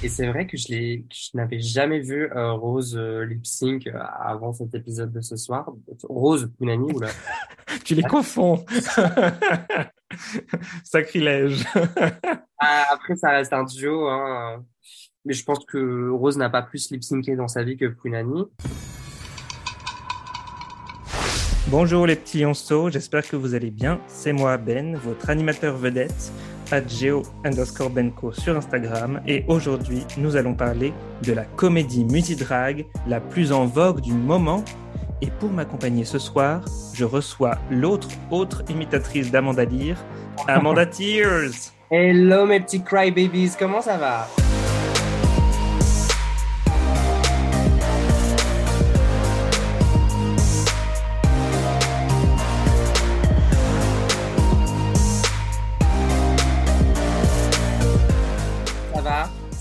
Et c'est vrai que je je n'avais jamais vu euh, Rose euh, lip sync euh, avant cet épisode de ce soir. Rose Punani ou là. Tu les confonds. Sacrilège. Ah, Après, ça reste un duo, hein. Mais je pense que Rose n'a pas plus lip synché dans sa vie que Punani. Bonjour les petits onceaux, j'espère que vous allez bien. C'est moi Ben, votre animateur vedette, geo underscore benko sur Instagram. Et aujourd'hui, nous allons parler de la comédie multidrague la plus en vogue du moment. Et pour m'accompagner ce soir, je reçois l'autre autre imitatrice d'Amanda Lear, Amanda Tears. Hello mes petits crybabies, comment ça va?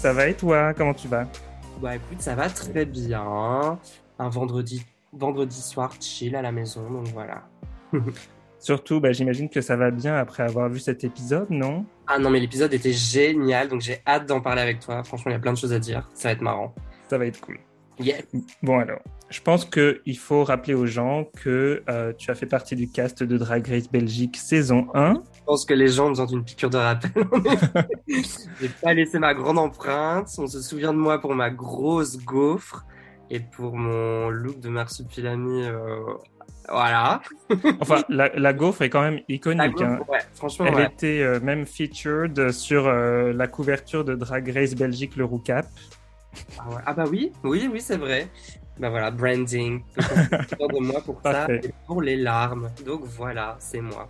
Ça va et toi Comment tu vas? Bah écoute, ça va très bien. Un vendredi, vendredi soir chill à la maison, donc voilà. Surtout, bah, j'imagine que ça va bien après avoir vu cet épisode, non? Ah non mais l'épisode était génial, donc j'ai hâte d'en parler avec toi. Franchement, il y a plein de choses à dire, ça va être marrant. Ça va être cool. Yeah. Bon alors, je pense qu'il faut rappeler aux gens que euh, tu as fait partie du cast de Drag Race Belgique saison 1. Je pense que les gens ont besoin d'une piqûre de rappel. J'ai pas laissé ma grande empreinte. On se souvient de moi pour ma grosse gaufre et pour mon look de marsupilami. euh, Voilà. Enfin, la, la gaufre est quand même iconique. gaufre, hein. ouais, franchement, Elle ouais. était euh, même featured sur la couverture de Drag Race Belgique, le Roucap. Ah, ouais. Ah bah oui, oui, oui, c'est vrai. Bah voilà, branding. De moi pour ça et pour les larmes. Donc voilà, c'est moi.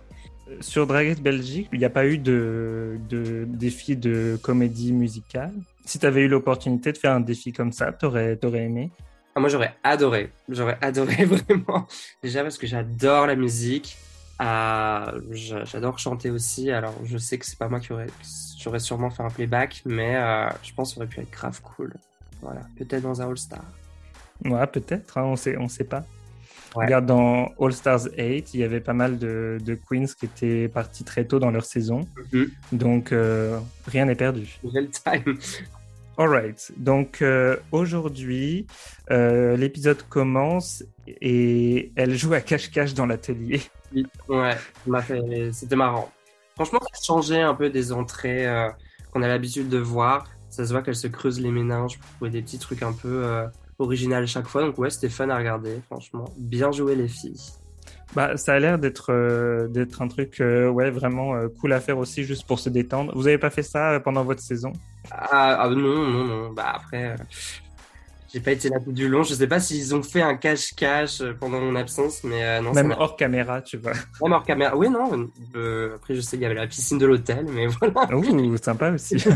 Sur Drag Race Belgique, il n'y a pas eu de, de défi de comédie musicale? Si tu avais eu l'opportunité de faire un défi comme ça, t'aurais aurais aimé? Ah, moi, j'aurais adoré. J'aurais adoré vraiment. Déjà parce que j'adore la musique. Ah, j'a- j'adore chanter aussi. Alors, je sais que c'est pas moi qui aurais, j'aurais sûrement fait un playback, mais euh, je pense que ça aurait pu être grave cool. Voilà, peut-être dans un All-Star. Ouais, peut-être, hein, on sait, on sait pas. Ouais. Regarde, dans All Stars 8, il y avait pas mal de, de queens qui étaient partis très tôt dans leur saison. Mhm. Donc, euh, rien n'est perdu. Real time. Alright, donc euh, aujourd'hui, euh, l'épisode commence et elle joue à cache-cache dans l'atelier. Oui, Ouais, c'était marrant. Franchement, ça changeait un peu des entrées qu'on a l'habitude de voir. Ça se voit qu'elle se creuse les méninges pour trouver des petits trucs un peu euh, originaux chaque fois. Donc ouais, c'était fun à regarder, franchement. Bien joué les filles. Bah, ça a l'air d'être euh, d'être un truc euh, ouais, vraiment euh, cool à faire aussi, juste pour se détendre. Vous avez pas fait ça pendant votre saison? Ah, ah, non, non, non. Bah après, j'ai pas été là tout du long. Je sais pas s'ils ont fait un cache-cache euh, pendant mon absence, mais non, Même hors caméra, tu vois. Même hors caméra. Oui, non. après, je sais qu'il y avait la piscine de l'hôtel, mais voilà. Ouh, sympa aussi.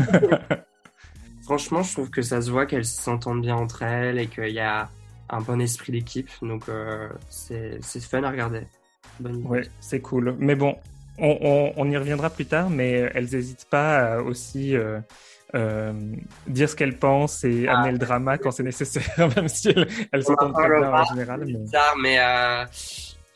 Franchement, je trouve que ça se voit qu'elles s'entendent bien entre elles et qu'il y a un bon esprit d'équipe. Donc, euh, c'est fun à regarder. Bonne. Ouais, c'est cool. Mais bon, on, on- on y reviendra plus tard, mais elles n'hésitent pas à aussi euh, euh, dire ce qu'elles pensent et Ah. amener le drama quand c'est nécessaire, même si elles, elles s'entendent très bien en général. mais- tard, mais euh,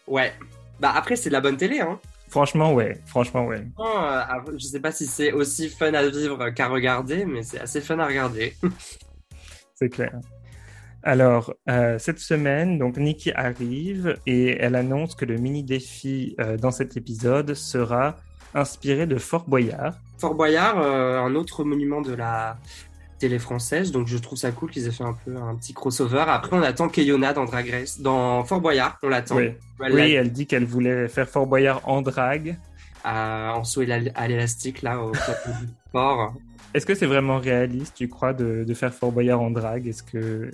ouais. Bah après, c'est de la bonne télé, hein. Franchement, ouais. Franchement, ouais. Euh, je sais pas si c'est aussi fun à vivre qu'à regarder, mais c'est assez fun à regarder. C'est clair. Alors, euh, cette semaine, donc Nikki arrive et elle annonce que le mini défi euh, dans cet épisode sera inspiré de Fort Boyard. Fort Boyard, euh, un autre monument de la télé française, donc je trouve ça cool qu'ils aient fait un peu un petit crossover. Après, on attend Keyona dans Drag Race, dans Fort Boyard, on l'attend. Oui. Elle Oui, l'a- elle dit qu'elle voulait faire Fort Boyard en drague. à- en saut à l'élastique là au sport. Est-ce que c'est vraiment réaliste, tu crois, de, de faire Fort Boyard en drague Est-ce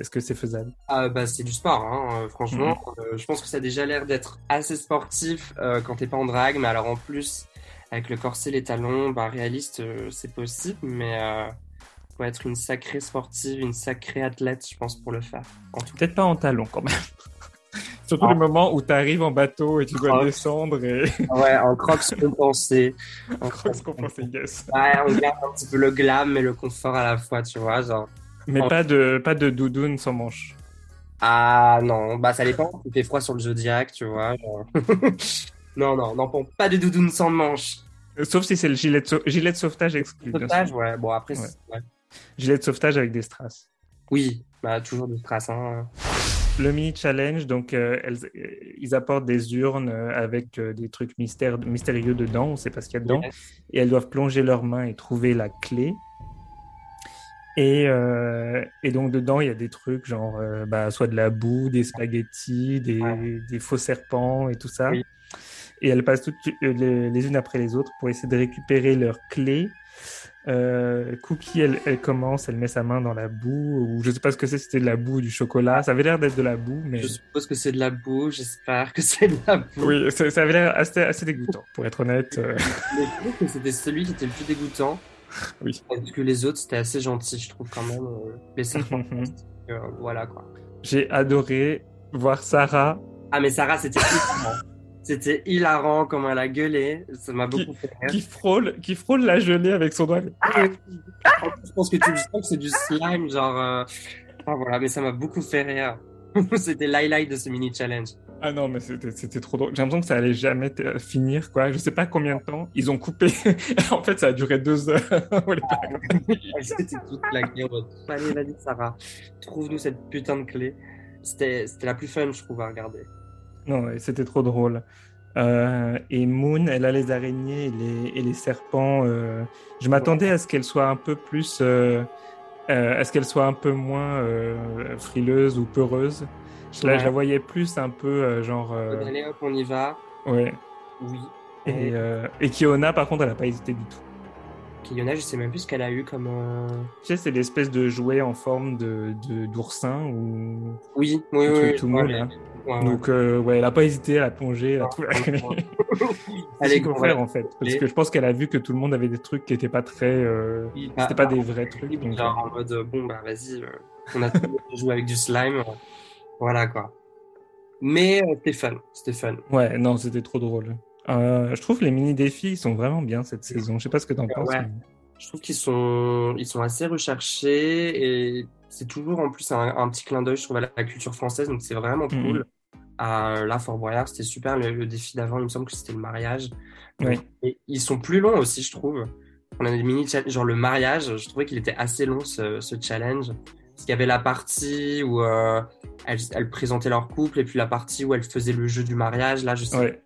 que c'est faisable? Ah, bah, c'est du sport, hein, euh, franchement. Mhm. Euh, je pense que ça a déjà l'air d'être assez sportif euh, quand t'es pas en drague, mais alors en plus, avec le corset, les talons, bah, réaliste, euh, c'est possible, mais euh, faut être une sacrée sportive, une sacrée athlète, je pense, pour le faire. En tout cas, Peut-être pas en talons quand même. Surtout Ah. le moment où tu arrives en bateau et tu dois descendre et ouais, en crocs compensé. En Crocs pensait yes. Ouais, on garde un petit peu le glam et le confort à la fois, tu vois, genre. Mais pas de pas de doudoune sans manche. Ah non, bah ça dépend. Il fait froid sur le Zodiac, tu vois. genre. non, non, non, pas de doudoune sans manche. Euh, Sauf si c'est le gilet de, sau- gilet de sauvetage exclu. Sauvetage, ouais. Bon, après, ouais. Gilet de sauvetage avec des strass. Oui, bah, toujours des strass. Hein. Le mini challenge, donc euh, elles, euh, ils apportent des urnes euh, avec euh, des trucs mystère, mystérieux dedans, on ne sait pas ce qu'il y a dedans, Yes. et elles doivent plonger leurs mains et trouver la clé. Et, euh, et donc dedans, il y a des trucs genre euh, bah, soit de la boue, des spaghettis, des, Ouais. des faux serpents et tout ça. Oui. Et elles passent toutes les, les unes après les autres pour essayer de récupérer leur clé. Euh, Cookie, elle, elle commence, elle met sa main dans la boue, ou je sais pas ce que c'est, c'était de la boue ou du chocolat. Ça avait l'air d'être de la boue, mais Je suppose que c'est de la boue, j'espère que c'est de la boue. oui, ça, ça avait l'air assez, assez dégoûtant, pour être honnête. euh. Mais je trouve que c'était celui qui était le plus dégoûtant. Oui. Parce que les autres, c'était assez gentil, je trouve quand même. euh, serpents, euh, voilà quoi. J'ai adoré voir Sarah Ah, mais Sarah, c'était. C'était hilarant comment elle a gueulé. Ça m'a beaucoup fait rire. qui frôle, qui frôle la gelée avec son doigt. Plus, je pense que tu le sens que c'est du slime, genre. euh, Enfin voilà, mais ça m'a beaucoup fait rire. c'était l'highlight de ce mini challenge. Ah non, mais c'était trop drôle. J'ai l'impression que ça allait jamais te- finir, quoi. Je sais pas combien de temps. Ils ont coupé. en fait, ça a duré deux heures. C'était toute la guerre. Allez, vas-y, Sarah. Trouve-nous cette putain de clé. C'était la plus fun, je trouve, à regarder. Non, ouais, c'était trop drôle. Euh, et Moon, elle a les araignées et les, et les serpents. euh, Je m'attendais à ce qu'elle soit un peu plus. euh, à ce qu'elle soit un peu moins frileuse ou peureuse. Je, la, Ouais. je la voyais plus un peu genre. Allez, hop, on y va. ouais. Oui. Et, et Kiona, par contre, elle n'a pas hésité du tout. Kiyona, je sais même plus ce qu'elle a eu comme. euh, Tu sais, c'est l'espèce de jouet en forme de d'oursin ou Oui, oui, oui. oui, tout ouais, ouais, ouais. donc euh, ouais, elle a pas hésité à ce qu'il faut ouais. faire en fait, parce que je pense qu'elle a vu que tout le monde avait des trucs qui étaient pas très, euh, Oui, c'était bah, pas des vrais trucs. Oui, donc, genre en mode euh, bon bah vas-y, euh, on a tout joué avec du slime, euh, voilà quoi. Mais euh, c'était fun, c'était fun. euh, Ouais, non, c'était trop drôle. Euh, je trouve les mini défis ils sont vraiment bien cette saison. Je sais pas ce que t'en penses. Ouais. mais- Je trouve qu'ils sont, ils sont assez recherchés et c'est toujours en plus un, un petit clin d'œil, je trouve, à la culture française, donc c'est vraiment cool. Euh, là, Fort Boyard, c'était super. Le, le défi d'avant, il me semble que c'était le mariage. Et ils sont plus longs aussi, je trouve. On a des mini challenges, genre le mariage, je trouvais qu'il était assez long ce, ce challenge. Parce qu'il y avait la partie où euh, elles, elles présentaient leur couple et puis la partie où elles faisaient le jeu du mariage. Là, je sais. Ouais,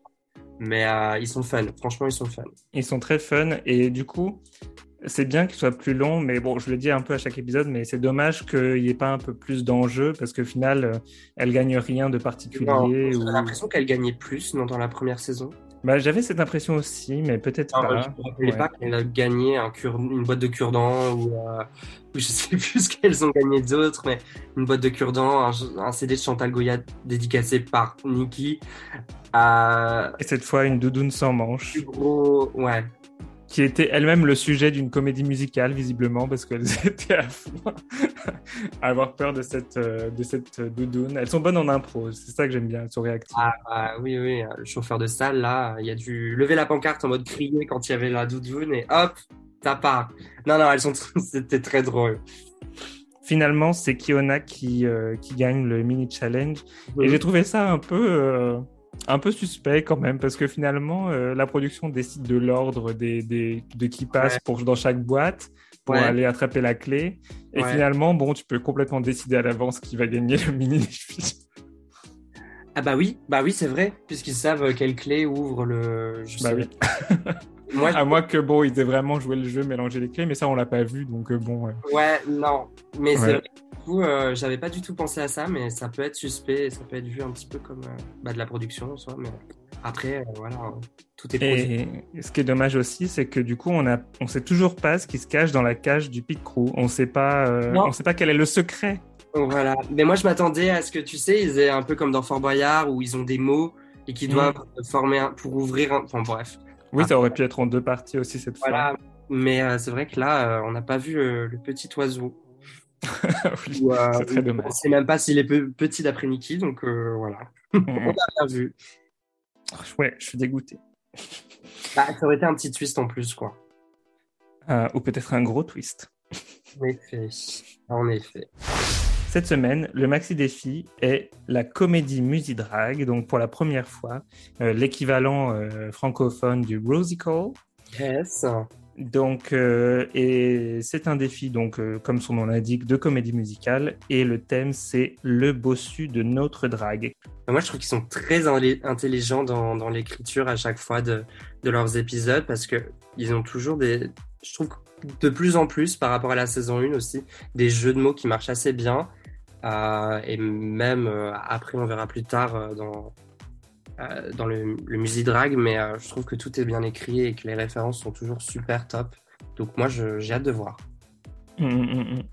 Mais euh, ils sont fun. Franchement, ils sont fun. ils sont très fun et du coup, c'est bien qu'ils soient plus longs, mais bon, je le dis un peu à chaque épisode, mais c'est dommage qu'il n'y ait pas un peu plus d'enjeu parce qu'au final, euh, elle gagne rien de particulier. Ou- J'ai l'impression qu'elle gagnait plus non, dans la première saison. Bah, j'avais cette impression aussi, mais peut-être Alors, pas. je me rappelais Ouais. pas qu'elle a gagné un cure- une boîte de cure-dents ou, euh, je sais plus ce qu'elles ont gagné d'autres, mais une boîte de cure-dents, un, un CD de Chantal Goya dédicacé par Nikki. Euh, Et cette fois, une doudoune sans manche, plus gros, ouais. Qui était elle-même le sujet d'une comédie musicale, visiblement, parce qu'elles étaient à fond à avoir peur de cette, euh, de cette doudoune. Elles sont bonnes en impro, c'est ça que j'aime bien, elles sont réactives. Ah, bah, oui, oui, le chauffeur de salle, là, il y a dû lever la pancarte en mode crier quand il y avait la doudoune et hop, ça part. Non, non, elles sont, c'était très drôle. Finalement, c'est Kiona qui, euh, qui gagne le mini challenge. Et Mhm. j'ai trouvé ça un peu, euh, un peu suspect quand même, parce que finalement, euh, la production décide de l'ordre des, des, de qui passe Ouais. pour, dans chaque boîte pour Ouais. aller attraper la clé. Et Ouais. finalement, bon, tu peux complètement décider à l'avance qui va gagner le mini défi. Ah bah oui, bah oui, c'est vrai, puisqu'ils savent quelle clé ouvre le. Je Bah sais oui. À moins que bon, ils aient vraiment joué le jeu, mélangé les clés, mais ça on l'a pas vu, donc euh, bon. ouais. Ouais, non. Mais c'est vrai du coup, euh, j'avais pas du tout pensé à ça, mais ça peut être suspect ça peut être vu un petit peu comme euh, bah, de la production en soi. Mais après, euh, voilà, euh, tout est. Et ce qui est dommage aussi, c'est que du coup, on a, on sait toujours pas ce qui se cache dans la cage du pit crew. On sait pas, on sait pas quel est le secret. Voilà. Mais moi, je m'attendais à ce que, tu sais, ils aient un peu comme dans Fort Boyard où ils ont des mots et qui Mm. doivent former un... pour ouvrir un. Enfin, bref. Oui, Ah. ça aurait pu être en deux parties aussi cette Voilà. Mais euh, c'est vrai que là, euh, on n'a pas vu euh, le petit oiseau. fois. oui, c'est très dommage. On sait même pas s'il est pe- petit d'après Nikki, donc voilà. On l'a bien vu. ouais, je suis dégoûté. Bah, ça aurait été un petit twist en plus, quoi. Ou peut-être un gros twist. En effet. En effet. Cette semaine, le maxi défi est la comédie Musidrag, donc pour la première fois, euh, l'équivalent euh, francophone du Rosical. Yes. Donc, euh, et c'est un défi, donc, comme son nom l'indique, de comédie musicale. Et le thème, c'est le bossu de notre drague. Moi, je trouve qu'ils sont très intelligents dans, dans l'écriture à chaque fois de, de, leurs épisodes parce que ils ont toujours des. Je trouve de plus en plus, par rapport à la saison 1 aussi, des jeux de mots qui marchent assez bien. Euh, et même après, on verra plus tard dans, euh, dans le, le drag, mais euh, je trouve que tout est bien écrit et que les références sont toujours super top. Donc moi, j'ai hâte de voir. Hum, hum, hum,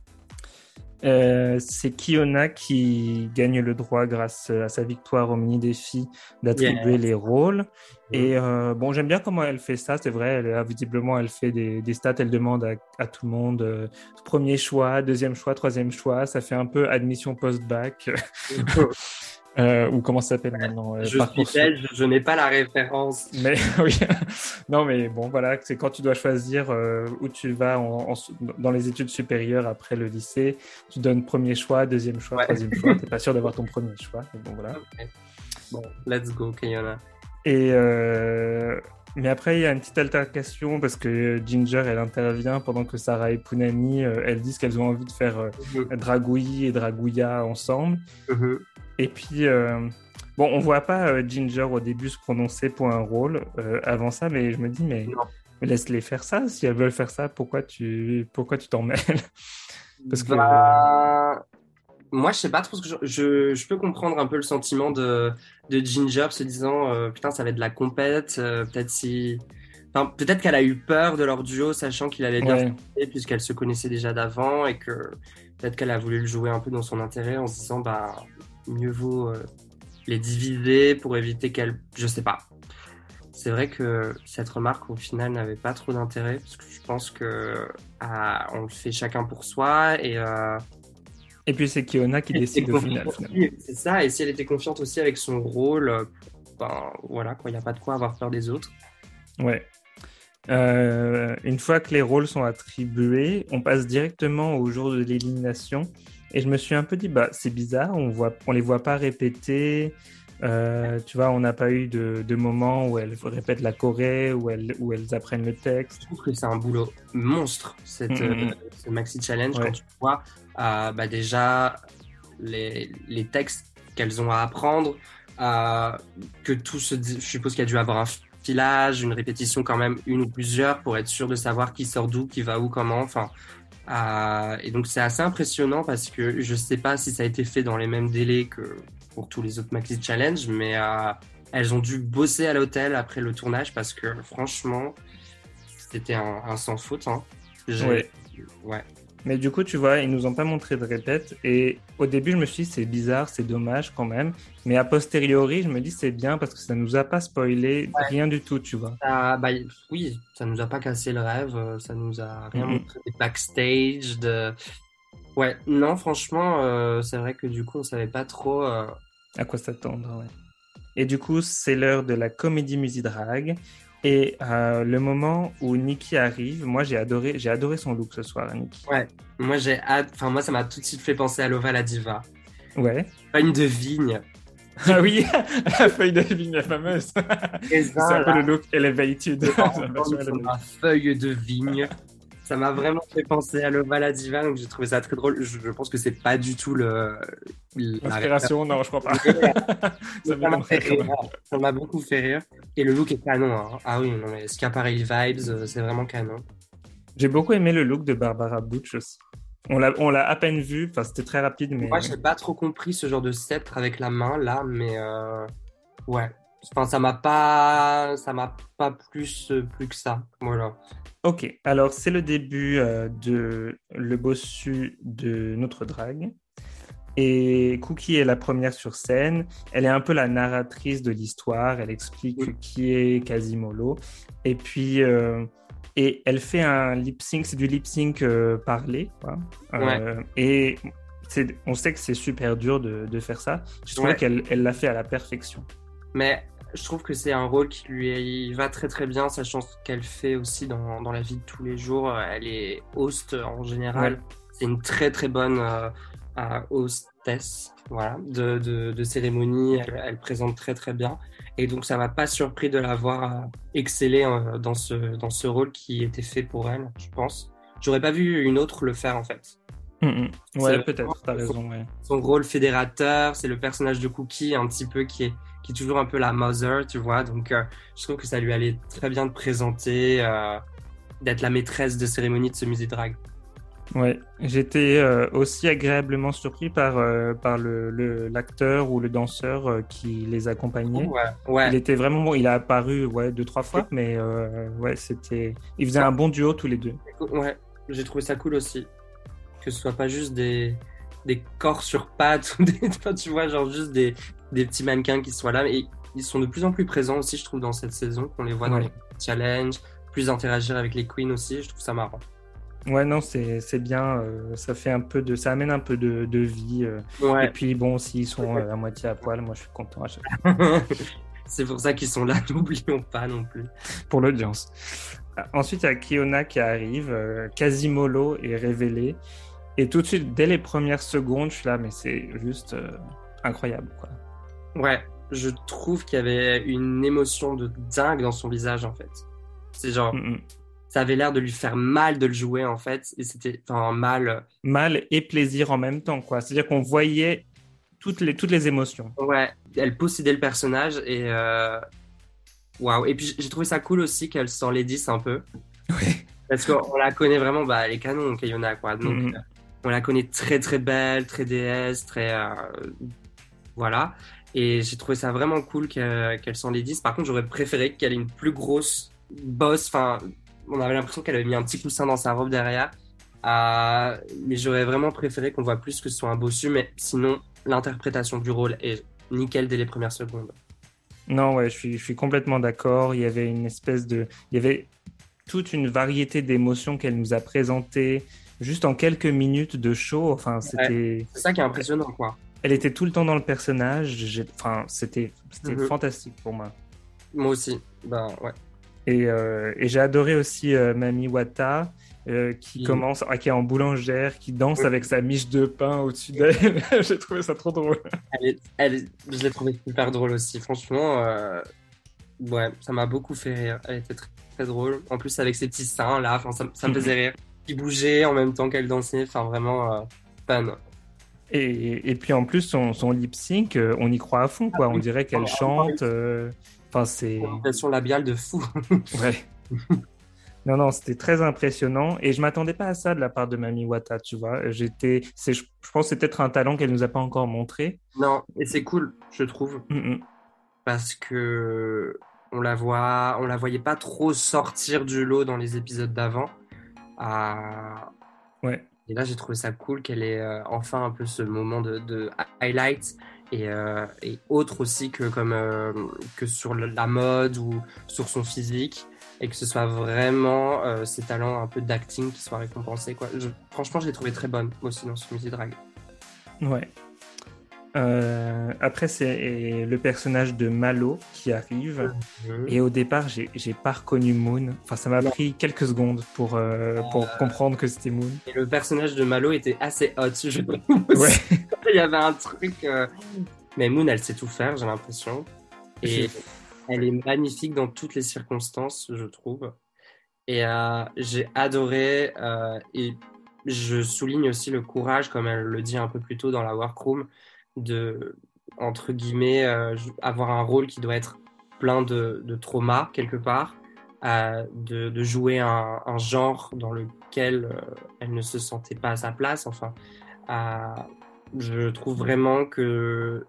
euh, c'est Kiona qui gagne le droit grâce à sa victoire au mini défi d'attribuer les rôles. Et bon, j'aime bien comment elle fait ça. C'est vrai, elle, visiblement, elle fait des, des stats. Elle demande à, à tout le monde premier choix, deuxième choix, troisième choix. Ça fait un peu admission post-bac. Euh, ou comment ça s'appelle maintenant euh, Je suis belge, je n'ai pas la référence. Mais oui, non, mais bon, voilà, c'est quand tu dois choisir euh, où tu vas dans les études supérieures après le lycée, tu donnes premier choix, deuxième choix, troisième choix. T'es pas sûr d'avoir ton premier choix. bon, voilà. Bon, let's go, Kayana. Et mais après, il y a une petite altercation parce que Ginger, elle intervient pendant que Sarah et Punani, elles disent qu'elles ont envie de faire mm Dragouille et Dragouilla ensemble. Mm-hmm. Et puis, euh, bon, on voit pas euh, Ginger au début se prononcer pour un rôle euh, avant ça, mais je me dis, mais, laisse-les faire ça. Si elles veulent faire ça, pourquoi tu pourquoi tu t'en mêles? Parce que. Bah, moi, je sais pas trop ce que je, je, peux comprendre un peu le sentiment de, de Ginger se disant putain, ça va être de la compète. peut-être si. peut-être qu'elle a eu peur de leur duo, sachant qu'il allait bien ouais. puisqu'elle se connaissait déjà d'avant et que peut-être qu'elle a voulu le jouer un peu dans son intérêt en se disant bah mieux vaut euh, les diviser pour éviter qu'elles... Je sais pas. C'est vrai que cette remarque au final n'avait pas trop d'intérêt parce que je pense que ah, on le fait chacun pour soi et euh, et puis c'est Kiona qui décide au final. C'est ça et si elle était confiante aussi avec son rôle, ben voilà quoi, il n'y a pas de quoi avoir peur des autres. Ouais. une fois que les rôles sont attribués, on passe directement au jour de l'élimination et je me suis un peu dit, bah, c'est bizarre, on voit, on les voit pas répéter. Euh, tu vois, on n'a pas eu de, de, moment où elles répètent la Corée, où elles, où elles apprennent le texte. Je trouve que c'est un boulot monstre, cette, mm-hmm. euh, ce Maxi Challenge, quand tu vois euh, bah déjà les, les textes qu'elles ont à apprendre, que tout se je suppose qu'il y a dû avoir un filage, une répétition quand même, une ou plusieurs, pour être sûr de savoir qui sort d'où, qui va où, comment. Enfin, euh, et donc c'est assez impressionnant parce que je sais pas si ça a été fait dans les mêmes délais que pour tous les autres Maxi Challenge, mais euh, elles ont dû bosser à l'hôtel après le tournage parce que franchement, c'était un, sans faute. Hein. Ouais. ouais. Mais du coup, tu vois, ils nous ont pas montré de répète. Et au début, je me suis dit, c'est bizarre, c'est dommage quand même. Mais a posteriori, je me dis, c'est bien parce que ça nous a pas spoilé rien du tout, tu vois. bah, oui, ça nous a pas cassé le rêve. Euh, ça nous a rien montré des backstage. De... Ouais, non, franchement, euh, c'est vrai que du coup, on savait pas trop. Euh, à quoi s'attendre, ouais. Et du coup, c'est l'heure de la comédie musidrag. Et euh, le moment où Nikki arrive, moi j'ai adoré, j'ai adoré son look ce soir, Nikki. Ouais, moi j'ai enfin moi ça m'a tout de suite fait penser à Lova la diva. Ouais. Feuille de vigne. Ah oui, la feuille de vigne, la fameuse. C'est un peu le look elevated. La feuille de vigne ça m'a vraiment fait penser à Lova Diva, donc j'ai trouvé ça très drôle. Je, pense que c'est pas du tout le. L'inspiration, non, je crois pas. ça m'a beaucoup fait rire. Et le look est canon. Hein. Ah oui, non, mais Schiaparelli Vibes, euh, c'est vraiment canon? J'ai beaucoup aimé le look de Barbara Butch aussi. On l'a, on l'a à peine vu, enfin c'était très rapide, mais. Moi, j'ai pas trop compris ce genre de sceptre avec la main là, mais euh... ouais. Enfin, ça m'a pas, ça m'a pas plus, euh, plus que ça. Voilà. Ok, alors c'est le début euh, de le bossu de notre drague. Et Cookie est la première sur scène. Elle est un peu la narratrice de l'histoire. Elle explique qui est Quasimodo. Et puis, euh, et elle fait un lip sync. C'est du lip sync euh, parlé. Quoi. et on sait que c'est super dur de, de, faire ça. Je trouve qu'elle l'a fait à la perfection. Mais je trouve que c'est un rôle qui lui va très très bien, sachant ce qu'elle fait aussi dans, dans, la vie de tous les jours. Elle est host en général. C'est une très très bonne euh, hostess voilà, de, de, de cérémonie. Elle, elle, présente très très bien. Et donc, ça m'a pas surpris de la voir exceller dans ce, dans ce rôle qui était fait pour elle, je pense. J'aurais pas vu une autre le faire, en fait. Mm, mm. Ouais, peut-être, t'as raison. Ouais. Son rôle fédérateur, c'est le personnage de Cookie, un petit peu qui est, qui est toujours un peu la mother, tu vois. Donc, euh, je trouve que ça lui allait très bien de présenter, euh, d'être la maîtresse de cérémonie de ce musée drag. Ouais, j'étais euh, aussi agréablement surpris par, par le, l'acteur ou le danseur qui les accompagnait. Ouais, ouais. Il était vraiment bon. Il a apparu ouais, deux, trois fois, mais ouais, c'était. Il faisait un bon duo tous les deux. Ouais, j'ai trouvé ça cool aussi que ce soit pas juste des, des corps sur pattes ou des, tu vois, genre juste des, des petits mannequins qui soient là. Et ils sont de plus en plus présents aussi, je trouve, dans cette saison, qu'on les voit dans les challenges, plus interagir avec les queens aussi, je trouve ça marrant. Ouais, non, c'est bien. Euh, ça fait un peu de, ça amène un peu de, de vie. Euh. Et puis bon, s'ils sont euh, à moitié à poil, moi je suis content à chaque fois. c'est pour ça qu'ils sont là, n'oublions pas non plus. Pour l'audience. Ensuite, il y a Kiona qui arrive. Quasimolo est révélé. Et tout de suite, dès les premières secondes, je suis là, mais c'est juste incroyable. Quoi. Ouais, je trouve qu'il y avait une émotion de dingue dans son visage, en fait. C'est genre, mm, mm. ça avait l'air de lui faire mal de le jouer, en fait. Et c'était, enfin, mal. Euh, mal et plaisir en même temps, quoi. C'est-à-dire qu'on voyait toutes les, toutes les émotions. Ouais, elle possédait le personnage et. Euh... Waouh. Et puis j'ai trouvé ça cool aussi qu'elle s'en les dise un peu. Ouais. Parce qu'on la connaît vraiment, bah, les canons, Kayona, quoi. Donc, mm, on la connaît très très belle, très déesse, très euh, voilà. Et j'ai trouvé ça vraiment cool qu'elle s'en les dise. Par contre, j'aurais préféré qu'elle ait une plus grosse bosse. Enfin, on avait l'impression qu'elle avait mis un petit coussin dans sa robe derrière. Euh, mais j'aurais vraiment préféré qu'on voit plus que ce soit un bossu. Mais sinon, l'interprétation du rôle est nickel dès les premières secondes. Non, ouais, je suis, je suis complètement d'accord. Il y avait une espèce de, il y avait toute une variété d'émotions qu'elle nous a présentées juste en quelques minutes de show. Enfin, c'était. c'est ça qui est impressionnant, quoi. Elle était tout le temps dans le personnage. Enfin, c'était mhm. fantastique pour moi. Moi aussi. Ben, ouais. Et, euh, et j'ai adoré aussi euh, Mami Wata. Euh, qui commence, ah, qui est en boulangère, qui danse avec sa miche de pain au-dessus d'elle. j'ai trouvé ça trop drôle. Elle, elle je l'ai trouvé super drôle aussi. Franchement, ouais, ça m'a beaucoup fait rire. Elle était très, très, drôle. En plus, avec ses petits seins là, ça, ça me faisait rire qui bougeait en même temps qu'elle dansait. Enfin, vraiment euh, fan. Et, et, puis en plus, son, son lip sync, euh, on y croit à fond, quoi. On dirait qu'elle chante. Euh, enfin, c'est. Une labiale de fou. ouais. Non, non, c'était très impressionnant et je m'attendais pas à ça de la part de Mami Wata, tu vois. J'étais, je, je pense, que c'est peut-être un talent qu'elle nous a pas encore montré. Non, et c'est cool, je trouve, mm, mm. parce que on la voit, on la voyait pas trop sortir du lot dans les épisodes d'avant. Ouais. Et là, j'ai trouvé ça cool qu'elle ait euh, enfin un peu ce moment de, de highlight et, euh, et, autre aussi que, comme, euh, que sur la mode ou sur son physique et que ce soit vraiment ses talents un peu d'acting qui soient récompensés. Quoi. franchement, je l'ai trouvé très bonne aussi dans ce musée drag. Ouais, euh, après, c'est le personnage de Malo qui arrive. Mhm. Et au départ, j'ai pas reconnu Moon. Enfin, ça m'a pris quelques secondes pour, euh, pour euh. comprendre que c'était Moon. Et le personnage de Malo était assez hot, je Ouais. Il y avait un truc. Mais Moon, elle sait tout faire, j'ai l'impression. Et elle est magnifique dans toutes les circonstances, je trouve. Et j'ai adoré. et je souligne aussi le courage, comme elle le dit un peu plus tôt dans la workroom de, entre guillemets, euh, avoir un rôle qui doit être plein de, de traumas quelque part, euh, de, de, jouer un, un, genre dans lequel euh, elle ne se sentait pas à sa place. Enfin, je trouve vraiment que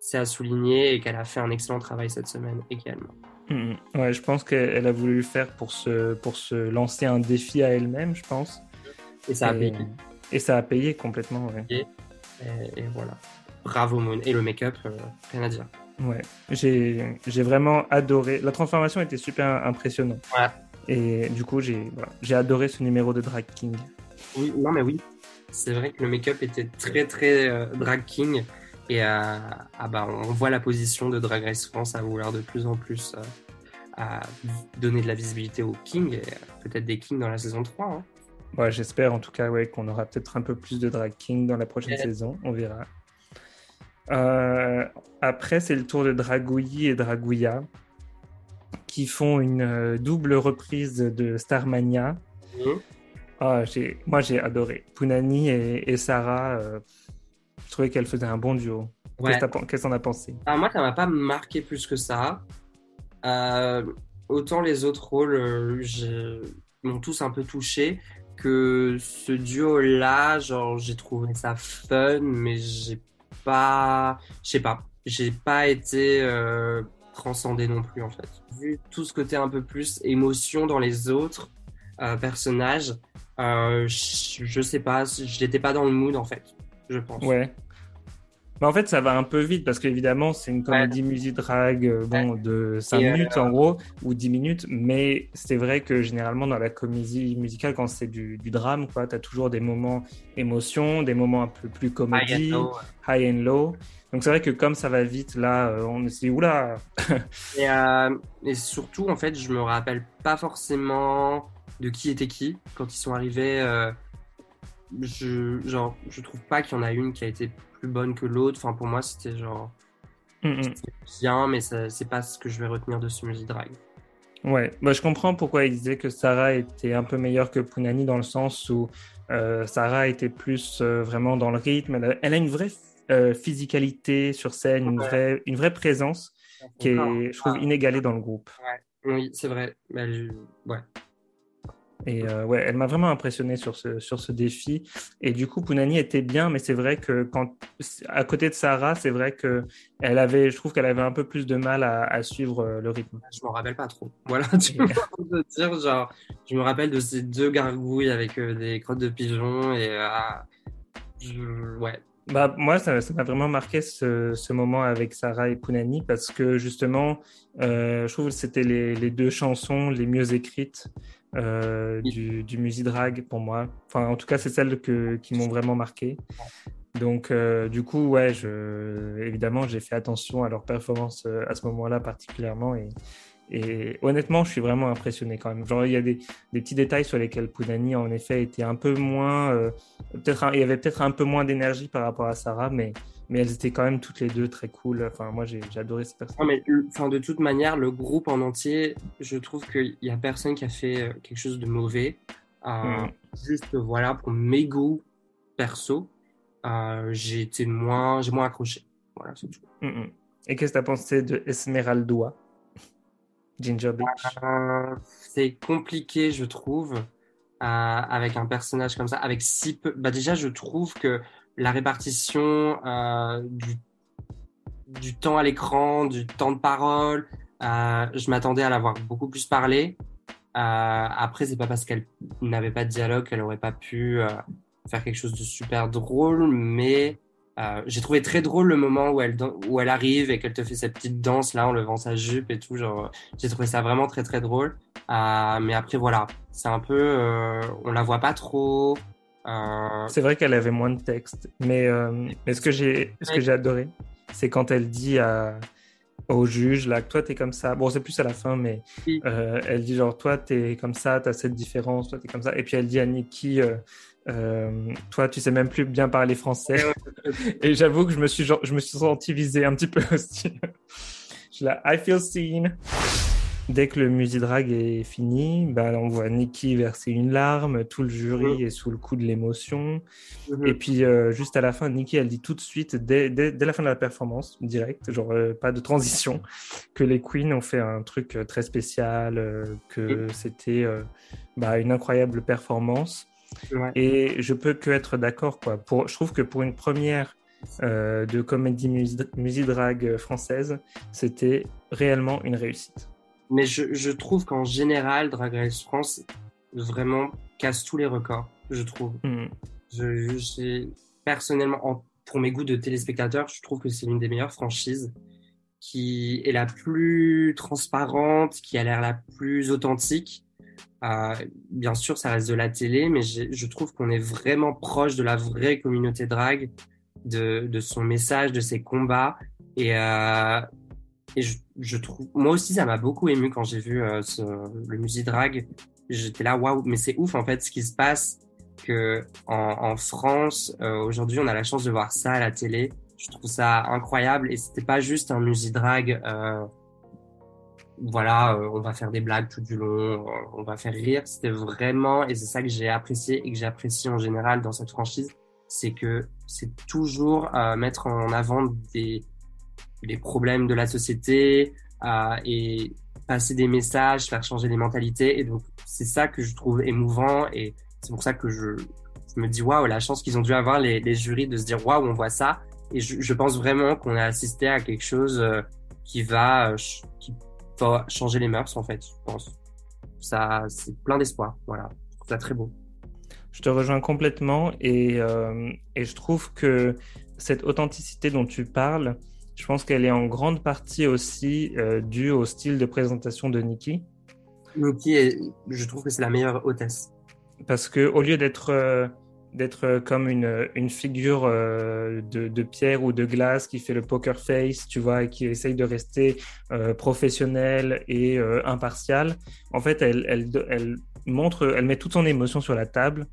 c'est à souligner et qu'elle a fait un excellent travail cette semaine également. Mmh, ouais, je pense qu'elle a voulu le faire pour se, pour se lancer un défi à elle-même, je pense. Et ça a payé. Et ça a payé complètement, ouais. et, et voilà bravo Moon. Et le make-up, euh, rien à dire. Ouais, j'ai vraiment adoré. La transformation était super impressionnante. Ouais. Et du coup, j'ai voilà, adoré ce numéro de Drag King. Oui, non, mais oui. C'est vrai que le make-up était très, très euh, Drag King. Et euh, ah bah, on voit la position de Drag Race France à vouloir de plus en plus à donner de la visibilité aux Kings et peut-être des Kings dans la saison 3. Hein. Ouais, j'espère en tout cas ouais, qu'on aura peut-être un peu plus de Drag King dans la prochaine saison. On verra. Euh, après, c'est le tour de Dragouilly et Dragouilla qui font une euh, double reprise de Starmania. Mhm. Ah, j'ai- moi, j'ai adoré. Punani et, et Sarah, euh, je trouvais qu'elles faisaient un bon duo. Ouais. Qu'est-ce qu'on a pensé? Ah, moi, ça m'a pas marqué plus que ça. Euh, autant les autres rôles euh, m'ont tous un peu touché que ce duo-là, genre, j'ai trouvé ça fun, mais j'ai pas, je sais pas, j'ai pas été euh, transcendé non plus en fait. Vu tout ce côté un peu plus émotion dans les autres euh, personnages, euh, je, sais pas, je n'étais pas dans le mood en fait, je pense. Ouais. Mais en fait, ça va un peu vite parce qu'évidemment, c'est une comédie musique drag euh, bon, de 5 Et, euh, minutes en gros, ou 10 minutes. Mais c'est vrai que généralement, dans la comédie musicale, quand c'est du, du drame, tu as toujours des moments émotion, des moments un peu plus comédie, high and low. Donc c'est vrai que comme ça va vite, là, euh, on se dit, oula, Et, euh, et surtout, en fait, je me rappelle pas forcément de qui était qui quand ils sont arrivés. euh, je, genre, je trouve pas qu'il y en a une qui a été plus bonne que l'autre. Enfin, pour moi, c'était genre hum. c'était bien, mais c'est pas ce que je vais retenir de ce music drag. Ouais, bah, je comprends pourquoi il disait que Sarah était un peu meilleure que Punani dans le sens où euh, Sarah était plus euh, vraiment dans le rythme. Elle a, elle a une vraie euh, physicalité sur scène, une vraie, une vraie présence qui est, Ah, je trouve, inégalée dans le groupe. Oui, c'est vrai. Elle- ouais. Et euh, ouais, elle m'a vraiment impressionné sur ce, sur ce défi. Et du coup, Punani était bien, mais c'est vrai que quand, à côté de Sarah, c'est vrai que elle avait, je trouve qu'elle avait un peu plus de mal à, à suivre euh, le rythme. Je m'en rappelle pas trop. Voilà, tu peux te dire, genre, je me rappelle de ces deux gargouilles avec euh, des crottes de pigeons et euh, je- ouais. Bah, moi, ça m'a vraiment marqué ce, ce moment avec Sarah et Punani parce que justement, je trouve que c'était les, les deux chansons les mieux écrites euh, du, du Musidrag pour moi. Enfin, en tout cas, c'est celles que, qui m'ont vraiment marqué. Donc, euh, du coup, ouais, je, évidemment, j'ai fait attention à leur performance euh, à ce moment-là particulièrement. Et, et honnêtement, je suis vraiment impressionné quand même. Genre, il y a des, des petits détails sur lesquels Punani, en effet, était un peu moins. euh, peut-être il y avait peut-être un peu moins d'énergie par rapport à Sarah, mais, mais elles étaient quand même toutes les deux très cool. Enfin, moi, j'ai adoré ces Non, personnes. mais enfin, de toute manière, le groupe en entier, je trouve qu'il y a personne qui a fait euh, quelque chose de mauvais. Euh, Mm. Juste, voilà, pour mes goûts perso, euh, j'ai été moins, j'ai moins accroché. Voilà, c'est tout. Mm, mm. Et qu'est-ce que tu as pensé de Esmeralda? Ginger Beach Euh, c'est compliqué, je trouve, avec un personnage comme ça, avec si peu. Bah déjà, je trouve que la répartition euh, du, du temps à l'écran, du temps de parole, euh, je m'attendais à la voir beaucoup plus parler. Euh, après, c'est pas parce qu'elle n'avait pas de dialogue qu'elle aurait pas pu faire quelque chose de super drôle, mais j'ai trouvé très drôle le moment où elle, où elle arrive et qu'elle te fait cette petite danse là en levant sa jupe et tout. J'ai trouvé ça vraiment très très drôle. Mais après, voilà, c'est un peu. on la voit pas trop. Euh, C'est vrai qu'elle avait moins de texte, mais, euh, mais ce que j'ai ce que j'ai adoré, c'est quand elle dit à, au juge là toi t'es comme ça. Bon, c'est plus à la fin, mais Oui. euh, elle dit genre toi t'es comme ça, t'as cette différence, toi t'es comme ça. Et puis elle dit à Nikki, toi tu sais même plus bien parler français. Et j'avoue que je me suis genre, je me suis senti visé un petit peu aussi. je suis là, I feel seen. Dès que le musidrag est fini, ben, on voit Nikki verser une larme, tout le jury est sous le coup de l'émotion. mhm. Et puis, euh, juste à la fin, Nikki, elle dit tout de suite, dès, dès, dès la fin de la performance, direct, genre euh, pas de transition, que les Queens ont fait un truc euh, très spécial, euh, que c'était euh, bah, une incroyable performance. Et je peux que être d'accord, quoi. Pour, je trouve que pour une première euh, de comédie musi- musidrag française, c'était réellement une réussite. Mais je, je trouve qu'en général, Drag Race France vraiment casse tous les records, je trouve. Hmm. Je, je- personnellement, en- pour mes goûts de téléspectateur, je trouve que c'est l'une des meilleures franchises qui est la plus transparente, qui a l'air la plus authentique. Euh, bien sûr, ça reste de la télé, mais je trouve qu'on est vraiment proche de la vraie communauté drag, de, de son message, de ses combats. Et, euh, et je, je trouve, moi aussi, ça m'a beaucoup ému quand j'ai vu euh, ce, le musique drag. J'étais là, waouh, mais c'est ouf en fait ce qui se passe que en, en France euh, aujourd'hui, on a la chance de voir ça à la télé Je trouve ça incroyable et c'était pas juste un music drag. Euh, voilà, euh, on va faire des blagues tout du long, on va faire rire. C'était vraiment, et c'est ça que j'ai apprécié et que j'apprécie en général dans cette franchise, c'est que c'est toujours euh, mettre en avant des, des problèmes de la société et passer des messages, faire changer les mentalités. Et donc, c'est ça que je trouve émouvant et c'est pour ça que je, me dis waouh, la chance qu'ils ont dû avoir les, les jurys de se dire waouh, on voit ça. Et je, je pense vraiment qu'on a assisté à quelque chose euh, qui va, euh, qui va changer les mœurs en fait. Je pense. Ça, c'est plein d'espoir. Voilà, je trouve ça très beau. Je te rejoins complètement et, euh, et je trouve que cette authenticité dont tu parles, je pense qu'elle est en grande partie aussi euh, due au style de présentation de Nikki. Nikki, est, je trouve que c'est la meilleure hôtesse. Parce que au lieu d'être euh, d'être comme une, une figure euh, de, de, pierre ou de glace qui fait le poker face, tu vois, et qui essaye de rester euh, professionnelle et euh, impartiale, en fait, elle, elle, elle montre, elle met toute son émotion sur la table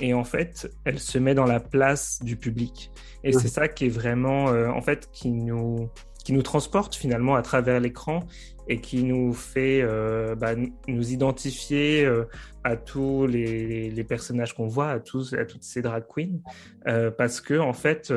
et en fait, elle se met dans la place du public. Et c'est ça qui est vraiment, euh, en fait, qui nous, qui nous transporte finalement à travers l'écran et qui nous fait euh, bah, nous identifier euh, à tous les, les personnages qu'on voit, à tous, à toutes ces drag queens, parce que en fait,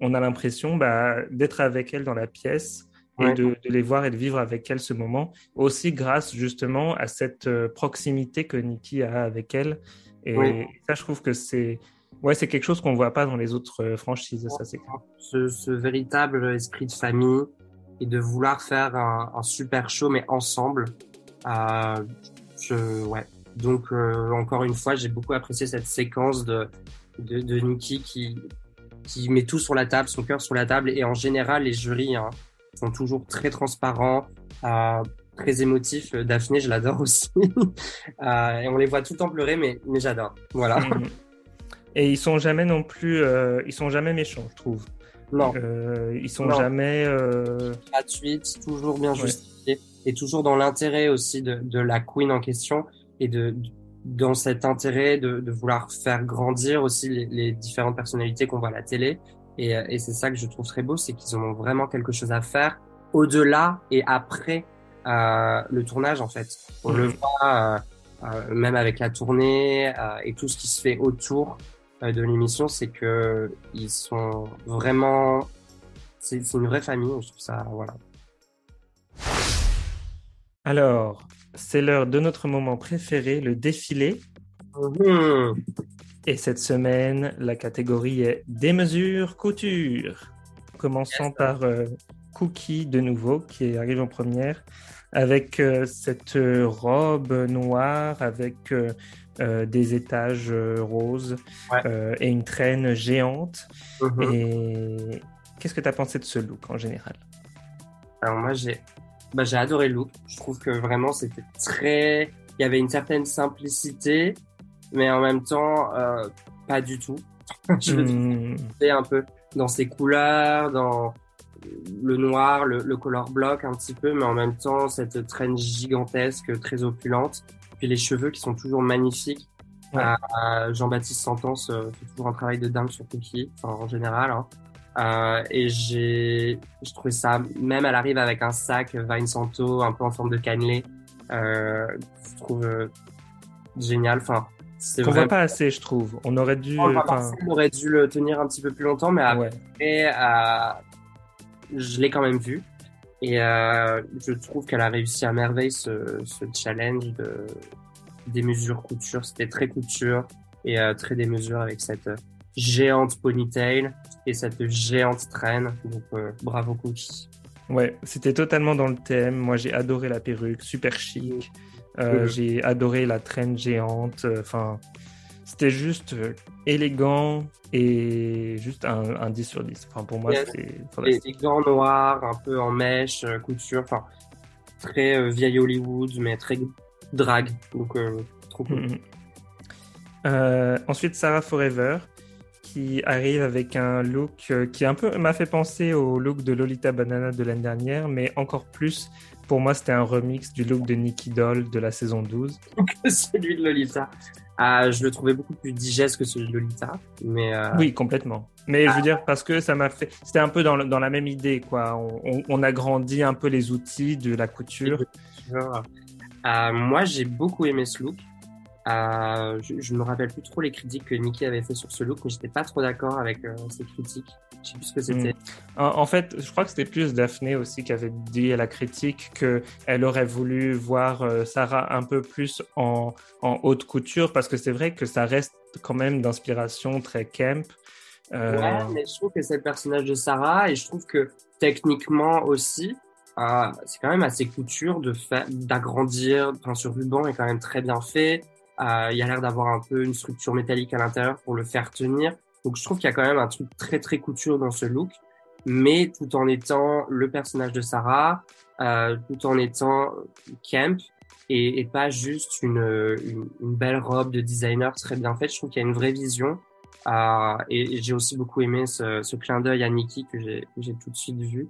on a l'impression bah, d'être avec elles dans la pièce et ouais. de, de, les voir et de vivre avec elles ce moment, aussi grâce justement à cette proximité que Nikki a avec elle. Et oui. ça, je trouve que c'est ouais, c'est quelque chose qu'on voit pas dans les autres euh, franchises. Ça, c'est ce, ce, véritable esprit de famille et de vouloir faire un, un super show, mais ensemble. Euh, je, ouais. Donc, euh, encore une fois, j'ai beaucoup apprécié cette séquence de, de, de Nikki qui, qui met tout sur la table, son cœur sur la table. Et en général, les jurys hein, sont toujours très transparents. Euh, très émotif. Daphné, je l'adore aussi. euh, et on les voit tout le temps pleurer, mais, mais j'adore. Voilà. -hmm. Et ils sont jamais non plus, euh, ils sont jamais méchants, je trouve. Non. Euh, ils sont non. jamais euh... gratuites, toujours bien justifiées ouais. et toujours dans l'intérêt aussi de, de, la queen en question et de, dans cet intérêt de, de vouloir faire grandir aussi les, les différentes personnalités qu'on voit à la télé. Et, et c'est ça que je trouve très beau, c'est qu'ils ont vraiment quelque chose à faire au-delà et après euh, le tournage en fait. On mmh. le voit euh, euh, même avec la tournée et tout ce qui se fait autour de l'émission, c'est que ils sont vraiment, c'est une vraie famille. Je trouve ça, voilà. Alors, c'est l'heure de notre moment préféré, le défilé. Mmh. Et cette semaine, la catégorie est des mesures couture. Commençons yes. par euh, Cookie de nouveau, qui arrive en première, avec euh, cette robe noire avec euh, euh, des étages roses ouais. et une traîne géante. Mmh. Mm -hmm. Et qu'est-ce que tu as pensé de ce look en général? Alors moi, j'ai bah, j'ai adoré le look. Je trouve que vraiment, c'était très... Il y avait une certaine simplicité, mais en même temps, pas du tout. Je mmh. un peu dans ses couleurs, dans le noir, le, le, color block un petit peu, mais en même temps cette traîne gigantesque, très opulente. Puis les cheveux qui sont toujours magnifiques. Ouais. Euh, Jean-Baptiste Sentence euh, fait toujours un travail de dingue sur Cookie, enfin, en général. Hein. Euh, et j'ai, je trouvais ça, même elle arrive avec un sac Vine Santo un peu en forme de cannelé. Euh, je trouve euh, génial. Enfin, c'est On voit pas assez, je trouve. On aurait dû. On, on aurait dû le tenir un petit peu plus longtemps, mais après, ouais je l'ai quand même vu. Et euh, je trouve qu'elle a réussi à merveille ce, ce, challenge de des mesures couture. C'était très couture et euh, très des mesures avec cette géante ponytail et cette géante traîne. Donc euh, bravo Cookie. Ouais, c'était totalement dans le thème. Moi j'ai adoré la perruque, super chic. Mmh. J'ai adoré la traîne géante. Enfin, c'était juste euh, élégant et juste un, un, 10 sur 10. Enfin, pour moi, yes. Les gants noirs, un peu en mèche, euh, couture, enfin, très euh, vieille Hollywood, mais très drag. Donc, euh, trop cool. Mm -hmm. ensuite, Sarah Forever, qui arrive avec un look qui un peu m'a fait penser au look de Lolita Banana de l'année dernière, mais encore plus. Pour moi, c'était un remix du look de Nikki Doll de la saison 12. Celui de Lolita. Ah, je le trouvais beaucoup plus digeste que celui de Lolita, mais euh, Oui, complètement. Mais je veux dire, parce que ça m'a fait. C'était un peu dans, dans la même idée, quoi. On, on, on a grandi un peu les outils de la couture. Euh, moi, j'ai beaucoup aimé ce look. Euh, je ne me rappelle plus trop les critiques que Nikki avait fait sur ce look, mais j'étais pas trop d'accord avec euh, ces critiques. Je sais plus ce que c'était. Mm. En, en, fait, je crois que c'était plus Daphné aussi qui avait dit à la critique qu'elle aurait voulu voir euh, Sarah un peu plus en, en, haute couture, parce que c'est vrai que ça reste quand même d'inspiration très camp. Euh, ouais, mais je trouve que c'est le personnage de Sarah, et je trouve que techniquement aussi, euh, c'est quand même assez couture de d'agrandir. Enfin, sur ruban est quand même très bien fait. Euh, il y a l'air d'avoir un peu une structure métallique à l'intérieur pour le faire tenir. Donc je trouve qu'il y a quand même un truc très très couture dans ce look, mais tout en étant le personnage de Sarah, euh, tout en étant camp et, pas juste une, belle robe de designer très bien faite. Je trouve qu'il y a une vraie vision. Euh, et, j'ai aussi beaucoup aimé ce, clin d'œil à Nikki que j'ai tout de suite vu.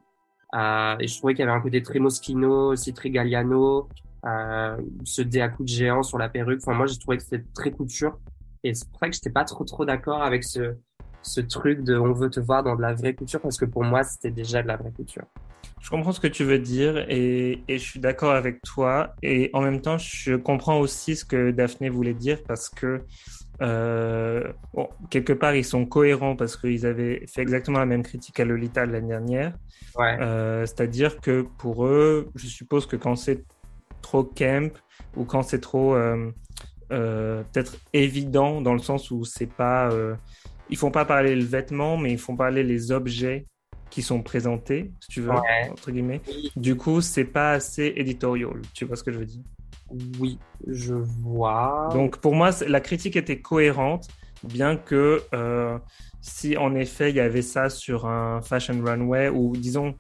Euh, et je trouvais qu'il y avait un côté très Moschino, aussi très Galliano, ce dé à coups de géant sur la perruque. Enfin, moi, j'ai trouvé que c'était très couture. Et c'est pour ça que j'étais pas trop trop d'accord avec ce, ce truc de on veut te voir dans de la vraie couture parce que pour moi, c'était déjà de la vraie couture. Je comprends ce que tu veux dire et, et je suis d'accord avec toi. Et en même temps, je comprends aussi ce que Daphné voulait dire parce que euh, bon, quelque part, ils sont cohérents parce qu'ils avaient fait exactement la même critique à Lolita l'année dernière. Ouais. Euh, C'est-à-dire que pour eux, je suppose que quand c'est trop camp ou quand c'est trop euh, euh, peut-être évident dans le sens où c'est pas euh, ils font pas parler le vêtement mais ils font parler les objets qui sont présentés si tu veux ouais. entre guillemets. Du coup c'est pas assez editorial tu vois ce que je veux dire? Oui je vois. Donc pour moi la critique était cohérente bien que euh, si en effet il y avait ça sur un fashion runway ou disons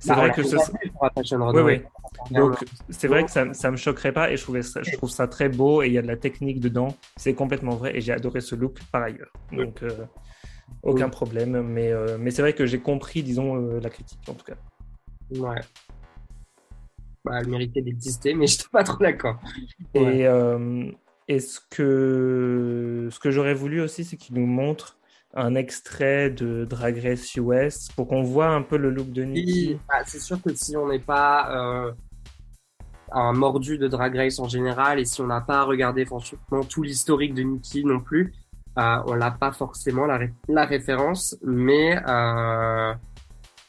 c'est vrai que ce oui, oui. Donc c'est vrai que ça, ça me choquerait pas et je, trouvais ça, je trouve ça très beau et il y a de la technique dedans. C'est complètement vrai et j'ai adoré ce look par ailleurs. Donc euh, aucun oui. problème. Mais, euh, mais c'est vrai que j'ai compris, disons, euh, la critique en tout cas. Ouais. Bah, elle méritait d'exister, mais je n'étais pas trop d'accord. Ouais. Et, et ce que, ce que j'aurais voulu aussi, c'est qu'il nous montre un extrait de Drag Race US pour qu'on voit un peu le look de Nikki. Bah, c'est sûr que si on n'est pas euh, un mordu de Drag Race en général et si on n'a pas regardé franchement tout l'historique de Nikki non plus, euh, on n'a pas forcément la, ré la référence. Mais euh,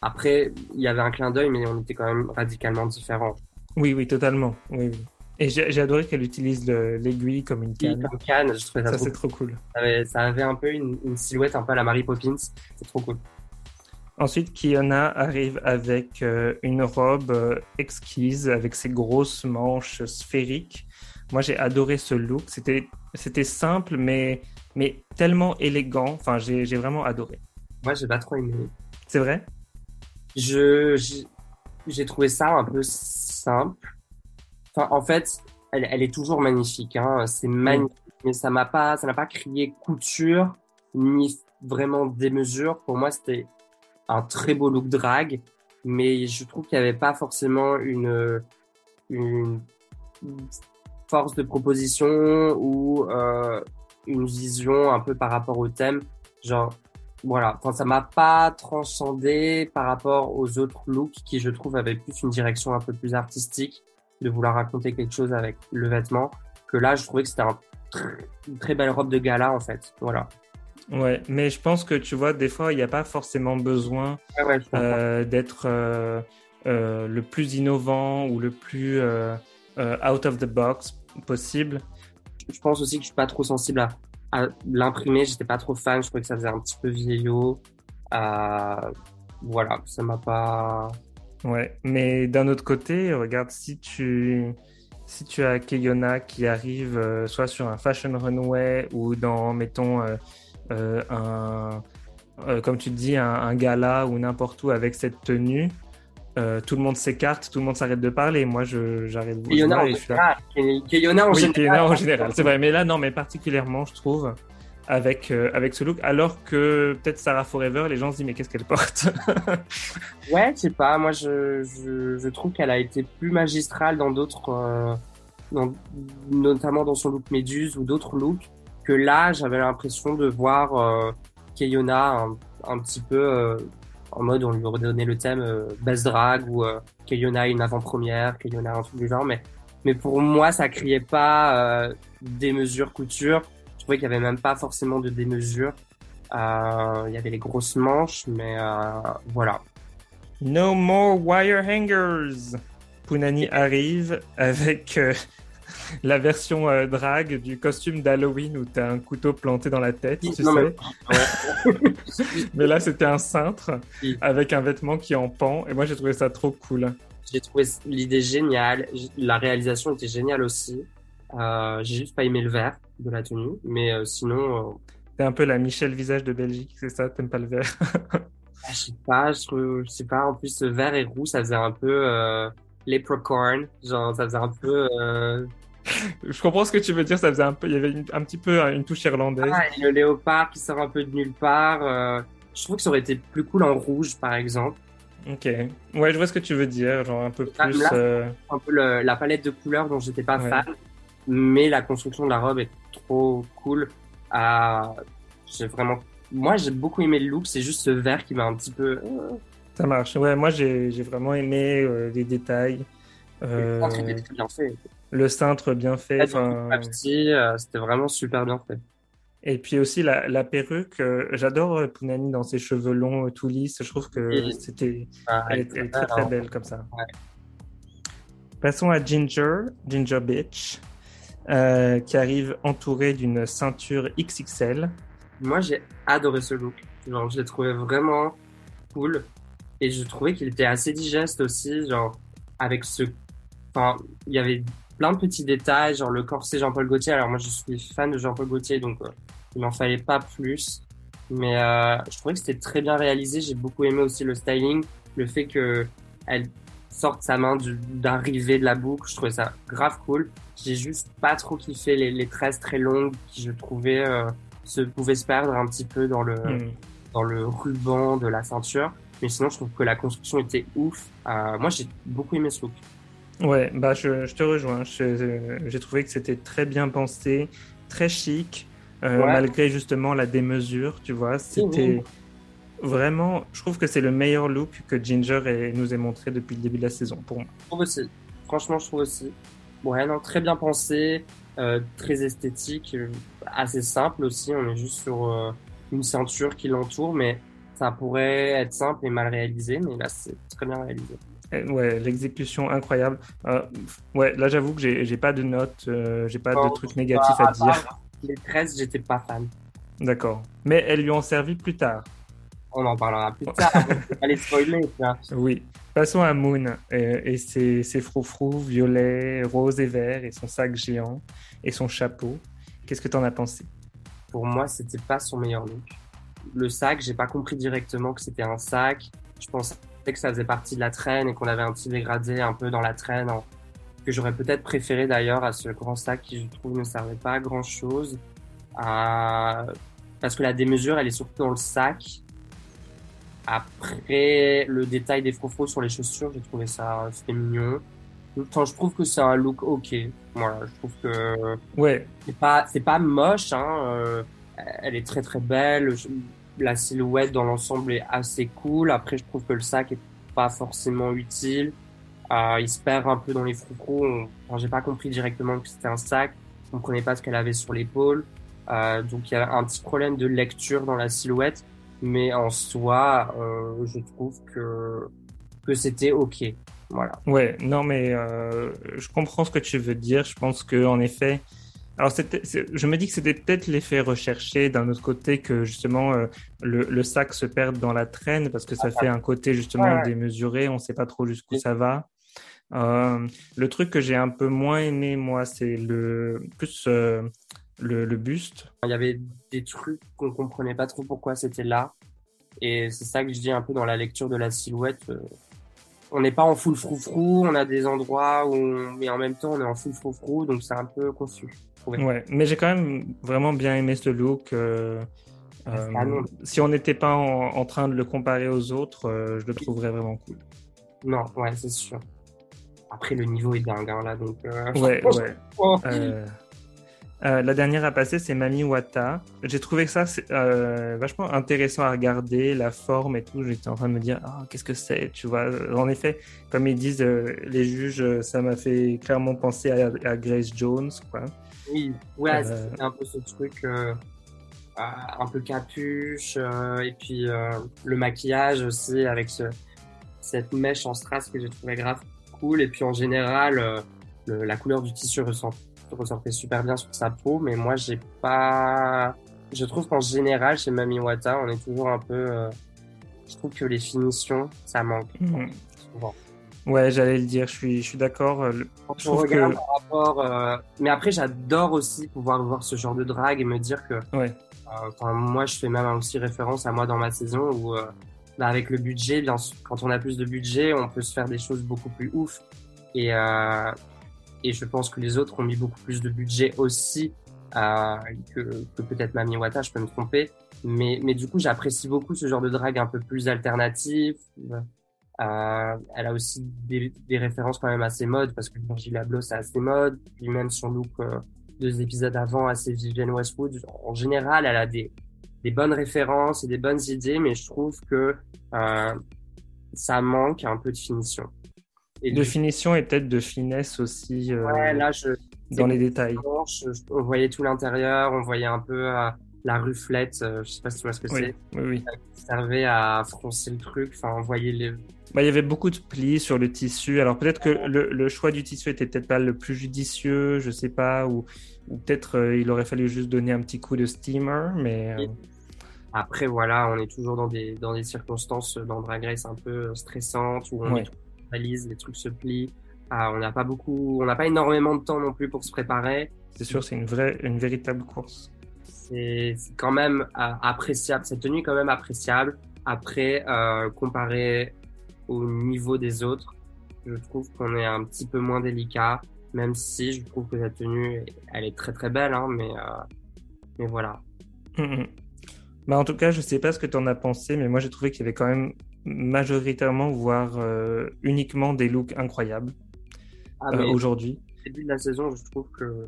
après, il y avait un clin d'œil, mais on était quand même radicalement différents. Oui, oui, totalement. Oui, oui. Et j'ai adoré qu'elle utilise l'aiguille comme une canne. Comme canne, je trouvais ça, c'est trop cool. Ça avait, un peu une, une, silhouette un peu à la Mary Poppins. C'est trop cool. Ensuite, Kiona arrive avec euh, une robe euh, exquise, avec ses grosses manches sphériques. Moi, j'ai adoré ce look. C'était, c'était simple, mais, mais tellement élégant. Enfin, j'ai, vraiment adoré. Moi, j'ai pas trop aimé. C'est vrai? Je, j'ai trouvé ça un peu simple. Enfin, en fait, elle, elle, est toujours magnifique. Hein. C'est magnifique, mais ça m'a pas, ça n'a pas crié couture ni vraiment démesure. Pour moi, c'était un très beau look drag, mais je trouve qu'il n'y avait pas forcément une, une force de proposition ou euh, une vision un peu par rapport au thème. Genre, voilà. Enfin, ça m'a pas transcendé par rapport aux autres looks qui, je trouve, avaient plus une direction un peu plus artistique de vouloir raconter quelque chose avec le vêtement, que là, je trouvais que c'était un une très belle robe de gala, en fait. Voilà. Ouais, mais je pense que tu vois, des fois, il n'y a pas forcément besoin ouais, ouais, euh, d'être euh, euh, le plus innovant ou le plus out of the box possible. Je pense aussi que je suis pas trop sensible à, à l'imprimer. J'étais pas trop fan. Je trouvais que ça faisait un petit peu vieillot. voilà, ça m'a pas. Ouais, mais d'un autre côté, regarde, si tu, si tu as Keyona qui arrive euh, soit sur un fashion runway ou dans, mettons, euh, euh, un, comme tu dis, un, un gala ou n'importe où avec cette tenue, tout le monde s'écarte, tout le monde s'arrête de parler. Moi, j'arrête de général. Keyona en en général, c'est vrai. Mais là, non, mais particulièrement, je trouve avec, euh, avec ce look, alors que peut-être Sarah Forever, les gens se disent mais qu'est-ce qu'elle porte Ouais, je sais pas, moi je, je, je trouve qu'elle a été plus magistrale dans d'autres euh, notamment dans son look Méduse ou d'autres looks, que là, j'avais l'impression de voir euh, un, petit peu euh, en mode, on lui redonnait le thème euh, best drag ou euh, Keyona une avant-première, Keyona un truc du genre, mais, mais pour moi, ça criait pas euh, démesure couture. Je trouvais qu'il y avait même pas forcément de démesure. Euh, il y avait les grosses manches, mais voilà. No more wire hangers. Punani arrive avec la version euh, drag du costume d'Halloween où t'as un couteau planté dans la tête, tu sais. Mais... là, c'était un cintre avec un vêtement qui en pend. Et moi, j'ai trouvé ça trop cool. J'ai trouvé l'idée géniale. La réalisation était géniale aussi. Euh, j'ai juste pas aimé le vert de la tenue. Mais euh, sinon. T'es un peu la Michelle Visage de Belgique, c'est ça? T'aimes pas le vert? Ah, Je sais pas, je, sais pas. En plus, vert et roux, ça faisait un peu euh, leprechaun. Genre, ça faisait un peu je comprends ce que tu veux dire. Ça faisait un peu, il y avait un petit peu une touche irlandaise. Ah, et le léopard qui sort un peu de nulle part. Euh, je trouve que ça aurait été plus cool en rouge, par exemple. Ok. Ouais, je vois ce que tu veux dire. Genre un peu plus. Euh, un peu la palette de couleurs dont j'étais pas fan. Mais la construction de la robe est trop cool. J'ai vraiment. Moi, j'ai beaucoup aimé le look. C'est juste ce vert qui m'a un petit peu. Euh, ça marche. Ouais, moi, j'ai vraiment aimé les détails. Euh... C'était bien fait le cintre bien fait. Euh, c'était vraiment super bien fait. Et puis aussi la, perruque, euh, j'adore euh, Punani dans ses cheveux longs tout lisses. Je trouve que c'était, ah, elle, est très très belle comme ça. Passons à Ginger, Ginger Bitch, qui arrive entourée d'une ceinture XXL. Moi j'ai adoré ce look. Genre, je l'ai trouvé vraiment cool et je trouvais qu'il était assez digeste aussi, genre avec ce, enfin il y avait plein de petits détails, genre le corset Jean-Paul Gaultier. Alors moi, je suis fan de Jean-Paul Gaultier, donc euh, il m'en fallait pas plus. Mais euh, je trouvais que c'était très bien réalisé. J'ai beaucoup aimé aussi le styling, le fait que elle sorte sa main d'arrivée de la boucle. Je trouvais ça grave cool. J'ai juste pas trop kiffé les, les tresses très longues qui, je trouvais, euh, se pouvaient se perdre un petit peu dans le, hmm. dans le ruban de la ceinture. Mais sinon, je trouve que la construction était ouf. moi, j'ai beaucoup aimé ce look. Ouais, bah je, te rejoins. J'ai trouvé que c'était très bien pensé, très chic, euh, malgré justement la démesure, tu vois. C'était vraiment, je trouve que c'est le meilleur look que Ginger nous ait montré depuis le début de la saison pour moi. Je trouve aussi. Franchement, je trouve aussi. Ouais, non, très bien pensé, euh, très esthétique, euh, assez simple aussi. On est juste sur une ceinture qui l'entoure, mais ça pourrait être simple et mal réalisé, mais là, c'est très bien réalisé. Ouais, l'exécution incroyable. Euh, ouais, là j'avoue que j'ai pas de notes, euh, j'ai pas de trucs négatifs à dire. Les 13, j'étais pas fan. D'accord. Mais elles lui ont servi plus tard. On en parlera plus tard. Allez spoiler. Oui. Passons à Moon et, ses, ses froufrous violets, roses et verts et son sac géant et son chapeau. Qu'est-ce que tu en as pensé? Pour moi, c'était pas son meilleur look. Le sac, j'ai pas compris directement que c'était un sac. Je pense que ça faisait partie de la traîne et qu'on avait un petit dégradé un peu dans la traîne, que j'aurais peut-être préféré d'ailleurs à ce grand sac qui, je trouve, ne servait pas à grand chose. Parce que la démesure, elle est surtout dans le sac. Après, le détail des frofros sur les chaussures, j'ai trouvé ça, c'était mignon. Enfin, je trouve que c'est un look ok. Voilà, je trouve que ouais. c'est pas c'est pas moche. Hein. Euh, elle est très très belle la silhouette dans l'ensemble est assez cool. Après, je trouve que le sac est pas forcément utile. Euh, il se perd un peu dans les froufrous. Enfin, j'ai pas compris directement que c'était un sac. On ne connaît pas ce qu'elle avait sur l'épaule. Euh, donc il y a un petit problème de lecture dans la silhouette. Mais en soi, euh, je trouve que, que c'était ok. Voilà. Ouais, non mais euh, je comprends ce que tu veux dire. Je pense que en effet, alors, je me dis que c'était peut-être l'effet recherché d'un autre côté que justement euh, le, sac se perde dans la traîne parce que ça fait un côté justement démesuré, on ne sait pas trop jusqu'où ça va. Euh, le truc que j'ai un peu moins aimé, moi, c'est le plus euh, le, buste. Il y avait des trucs qu'on ne comprenait pas trop pourquoi c'était là. Et c'est ça que je dis un peu dans la lecture de la silhouette. On n'est pas en full froufrou, on a des endroits où mais en même temps on est en full froufrou, donc c'est un peu confus. Ouais, mais j'ai quand même vraiment bien aimé ce look. Euh, euh, si on n'était pas en, train de le comparer aux autres, euh, je le trouverais vraiment cool. Non, ouais, c'est sûr. après, le niveau est dingue, hein, là, donc... euh, Ouais, ouais. oh. Euh, la dernière à passer, c'est Mami Wata. J'ai trouvé ça euh, vachement intéressant à regarder, la forme et tout. J'étais en train de me dire, ah, qu'est-ce que c'est, tu vois. En effet, comme ils disent euh, les juges, ça m'a fait clairement penser à, à Grace Jones, quoi. Oui, ouais, c'est un peu ce truc un peu capuche, et puis le maquillage aussi avec ce, cette mèche en strass que j'ai trouvé grave cool, et puis en général, le- la couleur du tissu ressort, ressortait super bien sur sa peau, mais moi j'ai pas... Je trouve qu'en général, chez Mami Wata, on est toujours un peu... euh, Je trouve que les finitions, ça manque Mhm. souvent. Ouais, j'allais le dire, je suis, je suis d'accord. Quand Je on trouve regarde que- par rapport, euh, mais après j'adore aussi pouvoir voir ce genre de drague et me dire que, Ouais. euh, moi je fais même aussi référence à moi dans ma saison où, euh, bah, avec le budget, bien sûr, quand on a plus de budget, on peut se faire des choses beaucoup plus ouf. Et euh, et je pense que les autres ont mis beaucoup plus de budget aussi euh, que, que peut-être Mami Wata, je peux me tromper. Mais mais du coup j'apprécie beaucoup ce genre de drague un peu plus alternatif. Euh, elle a aussi des, des références quand même assez mode parce que Virgil Abloh c'est assez mode, puis même son look euh, deux épisodes avant assez Vivienne Westwood. En général, elle a des des bonnes références et des bonnes idées, mais je trouve que euh, ça manque un peu de finition. Et De finition et peut-être de finesse aussi euh, ouais, là je dans les détails. je- on voyait tout l'intérieur, on voyait un peu euh, la ruflette, euh, je sais pas si tu vois ce que Oui, c'est, oui, oui. qui servait à froncer le truc, enfin on voyait les... Bah, il y avait beaucoup de plis sur le tissu. Alors peut-être que le, le choix du tissu était peut-être pas le plus judicieux, je sais pas, ou, ou peut-être euh, il aurait fallu juste donner un petit coup de steamer, mais euh, Après voilà, on est toujours dans des, dans des circonstances euh, dans Drag Race un peu stressantes, où on Ouais. est valise, les trucs se plient, Ah, on n'a pas beaucoup, on n'a pas énormément de temps non plus pour se préparer, c'est sûr, c'est une vraie, une véritable course. c'est quand même euh, appréciable, cette tenue est quand même appréciable, après euh, comparé au niveau des autres, je trouve qu'on est un petit peu moins délicat, même si je trouve que la tenue, elle est très très belle, hein, mais, euh, mais voilà. Mhm. Bah, en tout cas, je sais pas ce que tu en as pensé, mais moi j'ai trouvé qu'il y avait quand même majoritairement, voire euh, uniquement des looks incroyables Ah, euh, aujourd'hui. au début de la saison, je trouve que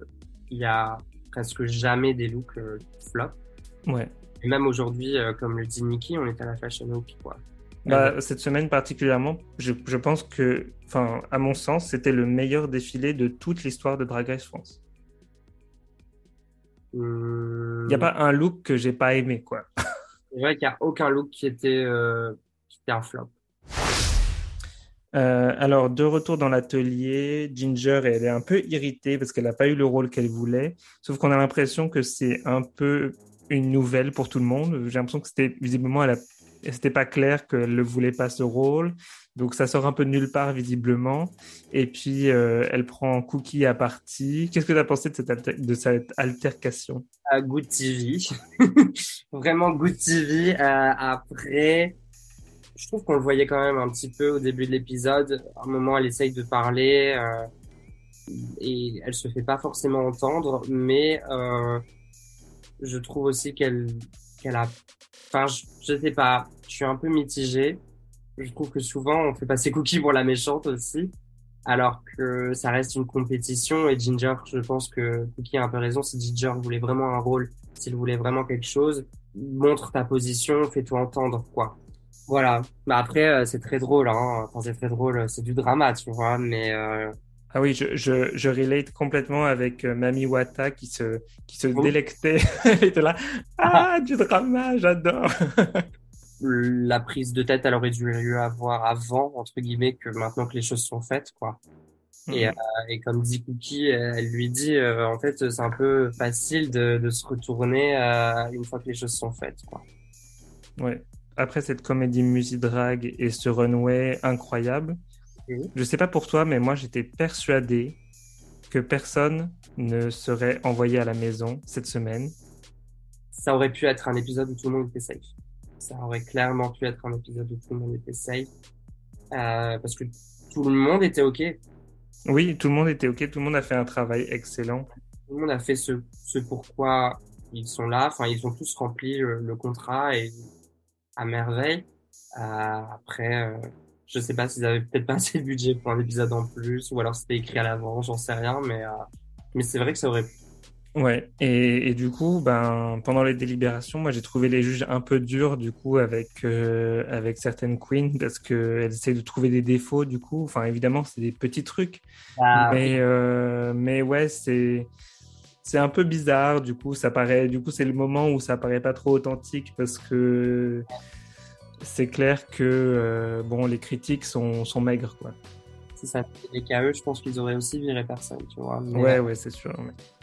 il y a presque jamais des looks euh, flop. Ouais. Et même aujourd'hui, euh, comme le dit Nikki, on est à la Fashion Week, quoi. Bah, cette semaine particulièrement, je, je pense que, à mon sens, c'était le meilleur défilé de toute l'histoire de Drag Race France. Hum, Il n'y a pas un look que j'ai pas aimé, quoi. C'est vrai qu'il n'y a aucun look qui était, euh, un flop. Euh, alors, de retour dans l'atelier, Ginger, elle est un peu irritée parce qu'elle n'a pas eu le rôle qu'elle voulait. Sauf qu'on a l'impression que c'est un peu une nouvelle pour tout le monde. J'ai l'impression que c'était visiblement, elle a... c'était pas clair qu'elle ne voulait pas ce rôle. Donc, ça sort un peu de nulle part, visiblement. Et puis, euh, elle prend Cookie à partie. Qu'est-ce que tu as pensé de cette, alter- de cette altercation? à Good TV. Vraiment Good TV. Euh, après, je trouve qu'on le voyait quand même un petit peu au début de l'épisode. À un moment, elle essaye de parler euh, et elle se fait pas forcément entendre, mais euh, je trouve aussi qu'elle qu'elle a. Enfin, je, je sais pas. Je suis un peu mitigé. Je trouve que souvent on fait passer Cookie pour la méchante aussi. Alors que ça reste une compétition et Ginger, je pense que Cookie a un peu raison. Si Ginger voulait vraiment un rôle, s'il voulait vraiment quelque chose, montre ta position, fais-toi entendre, quoi. Voilà. Mais après, euh, c'est très drôle, hein. Enfin, c'est très drôle, c'est du drama, tu vois. Mais euh, Ah oui, je, je, je relate complètement avec euh, Mami Wata qui se, qui se Oui. délectait. Elle était là. Ah, du drama, j'adore. la prise de tête, elle aurait dû lieu avoir avant, entre guillemets, que maintenant que les choses sont faites, quoi. Et, euh, et comme dit Cookie, euh, elle lui dit, euh, en fait, c'est un peu facile de, de se retourner euh, une fois que les choses sont faites, quoi. Ouais. Après cette comédie musique-drag et ce runway incroyable, Mhm. je sais pas pour toi, mais moi j'étais persuadé que personne ne serait envoyé à la maison cette semaine. Ça aurait pu être un épisode où tout le monde était safe. Ça aurait clairement pu être un épisode où tout le monde était safe. Euh, parce que tout le monde était OK. Oui, tout le monde était OK, tout le monde a fait un travail excellent. Tout le monde a fait ce, ce pourquoi ils sont là. Enfin, ils ont tous rempli le, le contrat et à merveille. Euh, après, euh, je sais pas s'ils avaient peut-être pas assez de budget pour un épisode en plus, ou alors c'était écrit à l'avance, j'en sais rien, mais, euh, mais c'est vrai que ça aurait pu. Ouais, et, et, du coup, ben, pendant les délibérations, moi j'ai trouvé les juges un peu durs du coup avec, euh, avec certaines queens parce qu'elles essaient de trouver des défauts du coup. Enfin, évidemment, c'est des petits trucs. Ah, mais, euh, mais ouais, c'est. C'est un peu bizarre, du coup, ça paraît, du coup, c'est le moment où ça paraît pas trop authentique parce que c'est clair que euh, bon, les critiques sont, sont maigres, quoi. C'est ça. Les KE, je pense qu'ils auraient aussi viré personne, tu vois. Ouais, ouais, c'est sûr.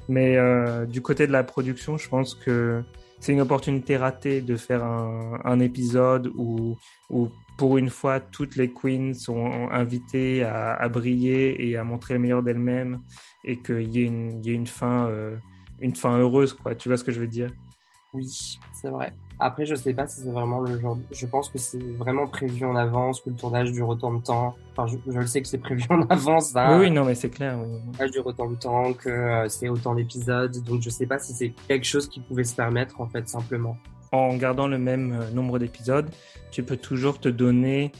Mais, euh, du côté de la production, je pense que c'est une opportunité ratée de faire un, épisode où, où, pour une fois, toutes les queens sont invitées à, briller et à montrer le meilleur d'elles-mêmes et qu'il y, y, ait une fin, euh, une fin heureuse, quoi. Tu vois ce que je veux dire? Oui, c'est vrai. Après, je sais pas si c'est vraiment le genre. Je pense que c'est vraiment prévu en avance, que le tournage dure autant de temps. Enfin, je, je le sais que c'est prévu en avance. Hein. Oui, oui, non, mais c'est clair. Oui. Le tournage dure autant de temps, que euh, c'est autant d'épisodes. Donc, je sais pas si c'est quelque chose qui pouvait se permettre, en fait, simplement. En gardant le même euh, nombre d'épisodes, tu peux toujours te donner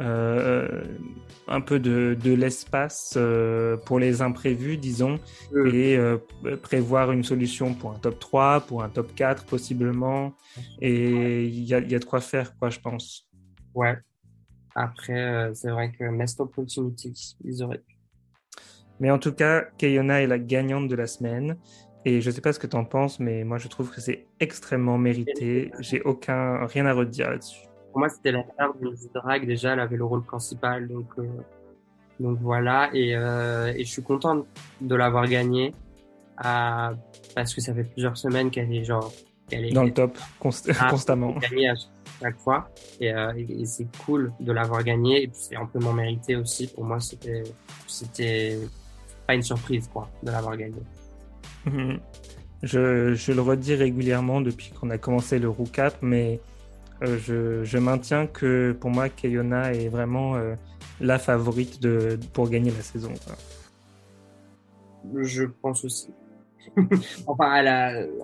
un peu de, de l'espace euh, pour les imprévus, disons, et euh, prévoir une solution pour un top 3, pour un top 4 possiblement. Et il y a, y a, de quoi faire, quoi, je pense. Ouais. Après, c'est vrai que Mest Opportunity, ils auraient pu. Mais en tout cas, Kayona est la gagnante de la semaine. Et je sais pas ce que tu en penses, mais moi je trouve que c'est extrêmement mérité. J'ai aucun rien à redire là-dessus pour moi, c'était la mère de Drag. Déjà, elle avait le rôle principal. Donc, euh, donc voilà. Et, euh, et, je suis contente de l'avoir gagnée. Euh, parce que ça fait plusieurs semaines qu'elle est genre. Qu'elle est dans le top ah, constamment. Gagnée à chaque fois. Et, euh, et, c'est cool de l'avoir gagnée. Et puis c'est amplement mérité aussi. Pour moi, c'était, c'était pas une surprise, quoi, de l'avoir gagnée. Mhm. Je, je, le redis régulièrement depuis qu'on a commencé le Roucap, mais euh, je, maintiens que pour moi, Kayona est vraiment euh, la favorite pour gagner la saison. Je pense aussi. enfin,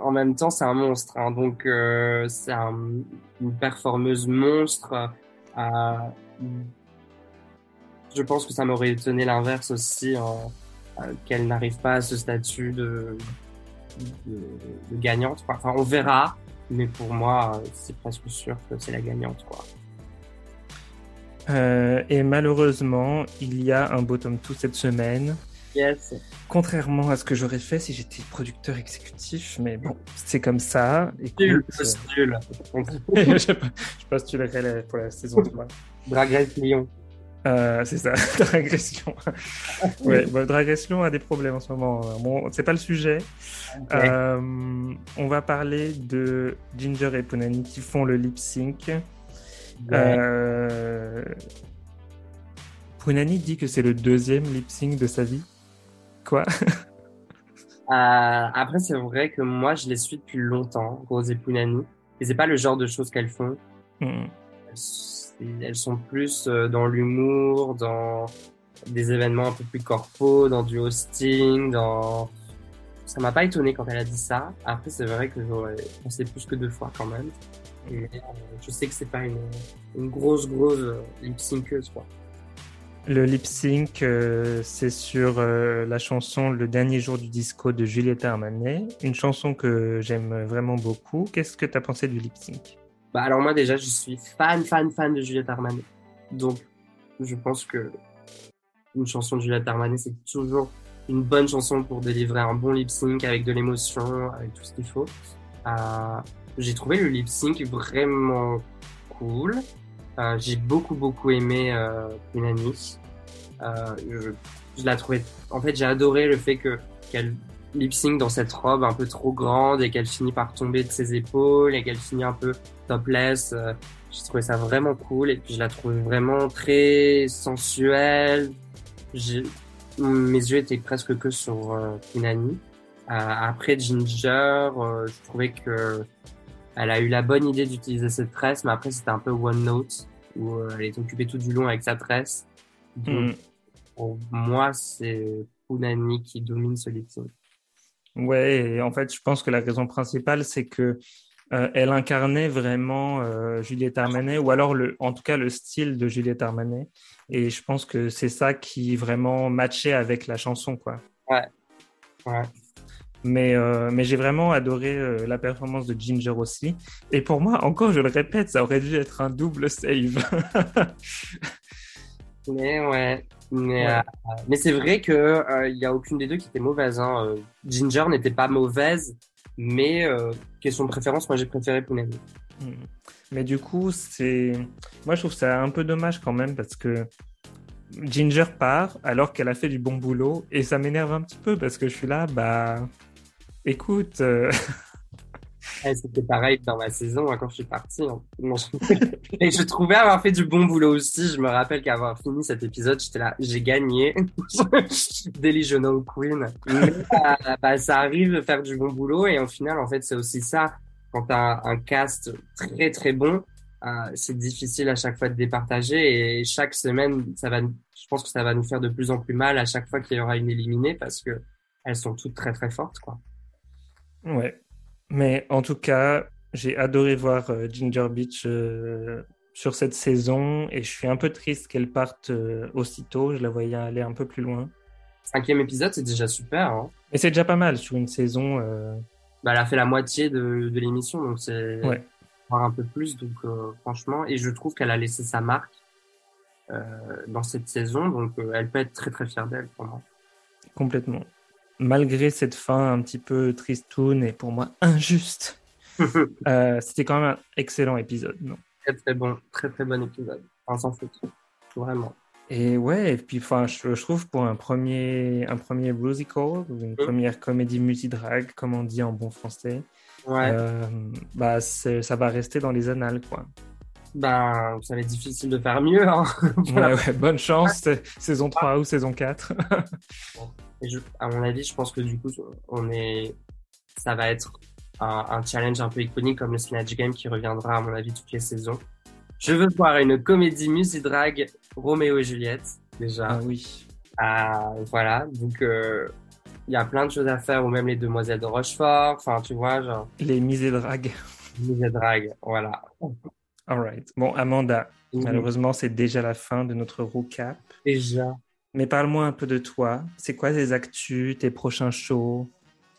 en même temps, c'est un monstre. Hein, donc, euh, c'est un, une performeuse monstre. Je pense que ça m'aurait étonné l'inverse aussi, euh, qu'elle n'arrive pas à ce statut de, de gagnante. Enfin, on verra. Mais pour moi, c'est presque sûr que c'est la gagnante, quoi. Euh, et malheureusement, il y a un bottom 2 cette semaine. Yes. Contrairement à ce que j'aurais fait si j'étais producteur exécutif, mais bon, c'est comme ça. Écoute, nul, nul. je postulerai pour la saison 3. Drag Race Lyon. Euh, c'est ça, Dragression. ouais, bon, Dragression a des problèmes en ce moment. Bon, c'est pas le sujet. Okay. Euh, on va parler de Ginger et Punani qui font le lip sync. Ouais. Euh... Punani dit que c'est le deuxième lip sync de sa vie. Quoi? Euh, Après, c'est vrai que moi, je les suis depuis longtemps, Rose et Punani. Et c'est pas le genre de choses qu'elles font. Mm elles sont plus euh, dans l'humour, dans des événements un peu plus corpo, dans du hosting, dans... Ça m'a pas étonné quand elle a dit ça. Après, c'est vrai que j'aurais pensé plus que deux fois quand même. Mais euh, je sais que c'est pas une, grosse, grosse euh, lip synceuse, quoi. Le lip sync, c'est sur la chanson Le dernier jour du disco de Juliette Armanet, une chanson que j'aime vraiment beaucoup. Qu'est-ce que tu as pensé du lip sync? Bah alors moi déjà je suis fan fan fan de Juliette Armanet. Donc je pense que une chanson de Juliette Armanet c'est toujours une bonne chanson pour délivrer un bon lip sync avec de l'émotion, avec tout ce qu'il faut. Euh, j'ai trouvé le lip sync vraiment cool. Euh, j'ai beaucoup beaucoup aimé euh, Punani. Euh, je, je la trouvais. En fait, j'ai adoré le fait que qu'elle lip sync dans cette robe un peu trop grande et qu'elle finit par tomber de ses épaules et qu'elle finit un peu topless. Euh, j'ai trouvé ça vraiment cool et puis je la trouve vraiment très sensuelle. Mes yeux étaient presque que sur euh, Punani. Euh, après Ginger, euh, je trouvais que elle a eu la bonne idée d'utiliser cette tresse, mais après c'était un peu one note où euh, elle est occupée tout du long avec sa tresse. Donc, mm. pour moi, c'est Punani qui domine ce lip sync. Ouais, et en fait, je pense que la raison principale, c'est que elle incarnait vraiment Juliette Armanet, ou alors le, en tout cas le style de Juliette Armanet. Et je pense que c'est ça qui vraiment matchait avec la chanson, quoi. Ouais. Ouais. Mais, euh, mais j'ai vraiment adoré euh, la performance de Ginger aussi. Et pour moi, encore, je le répète, ça aurait dû être un double save. mais ouais. Mais, euh, mais c'est vrai qu'il il n'y a aucune des deux qui était mauvaise. Hein. Ginger n'était pas mauvaise, mais question de préférence, moi j'ai préféré Punani. Hmm. Mais du coup, c'est. Moi je trouve ça un peu dommage quand même parce que Ginger part alors qu'elle a fait du bon boulot et ça m'énerve un petit peu parce que je suis là, bah Écoute. Euh, c'était pareil dans ma saison hein, quand je suis parti. Hein. Et je trouvais avoir fait du bon boulot aussi. Je me rappelle qu'avoir fini cet épisode, j'étais là, j'ai gagné. Delusional Queen. Mais, euh, bah, ça arrive de faire du bon boulot et au final, en fait, c'est aussi ça. Quand tu as un cast très très bon, euh, c'est difficile à chaque fois de départager et chaque semaine, ça va, je pense que ça va nous faire de plus en plus mal à chaque fois qu'il y aura une éliminée parce que elles sont toutes très très fortes, quoi. Ouais. Mais en tout cas, j'ai adoré voir euh, Ginger Beach euh, sur cette saison et je suis un peu triste qu'elle parte euh, aussitôt. Je la voyais aller un peu plus loin. Cinquième épisode, c'est déjà super. Hein. Et c'est déjà pas mal sur une saison. Bah, elle a fait la moitié de, de l'émission, donc c'est ouais. voir un peu plus. Donc franchement, et je trouve qu'elle a laissé sa marque dans cette saison, donc elle peut être très très fière d'elle pour moi. Complètement malgré cette fin un petit peu tristoun et pour moi injuste, euh, c'était quand même un excellent épisode. Non? Très très bon, très très bon épisode. Enfin, sans faute, vraiment. Et ouais, et puis enfin, je, trouve pour un premier, un premier une première comédie multidrague, comme on dit en bon français, ouais. euh, bah ça va rester dans les annales, quoi. Ben, ça va être difficile de faire mieux. Hein. ouais, ouais, bonne chance, saison 3 ou saison 4. à mon avis, je pense que du coup, on est, ça va être un, challenge un peu iconique comme le Snatch Game qui reviendra à mon avis toutes les saisons. Je veux voir une comédie musique drag Roméo et Juliette déjà. Ah oui. Ah, voilà, donc euh, il y a plein de choses à faire ou même les Demoiselles de Rochefort. Enfin, tu vois, genre. Les misées drag. Misées drag, voilà. Alright. Bon, Amanda, malheureusement, c'est déjà la fin de notre recap. Déjà. Mais parle-moi un peu de toi. C'est quoi tes actus, tes prochains shows?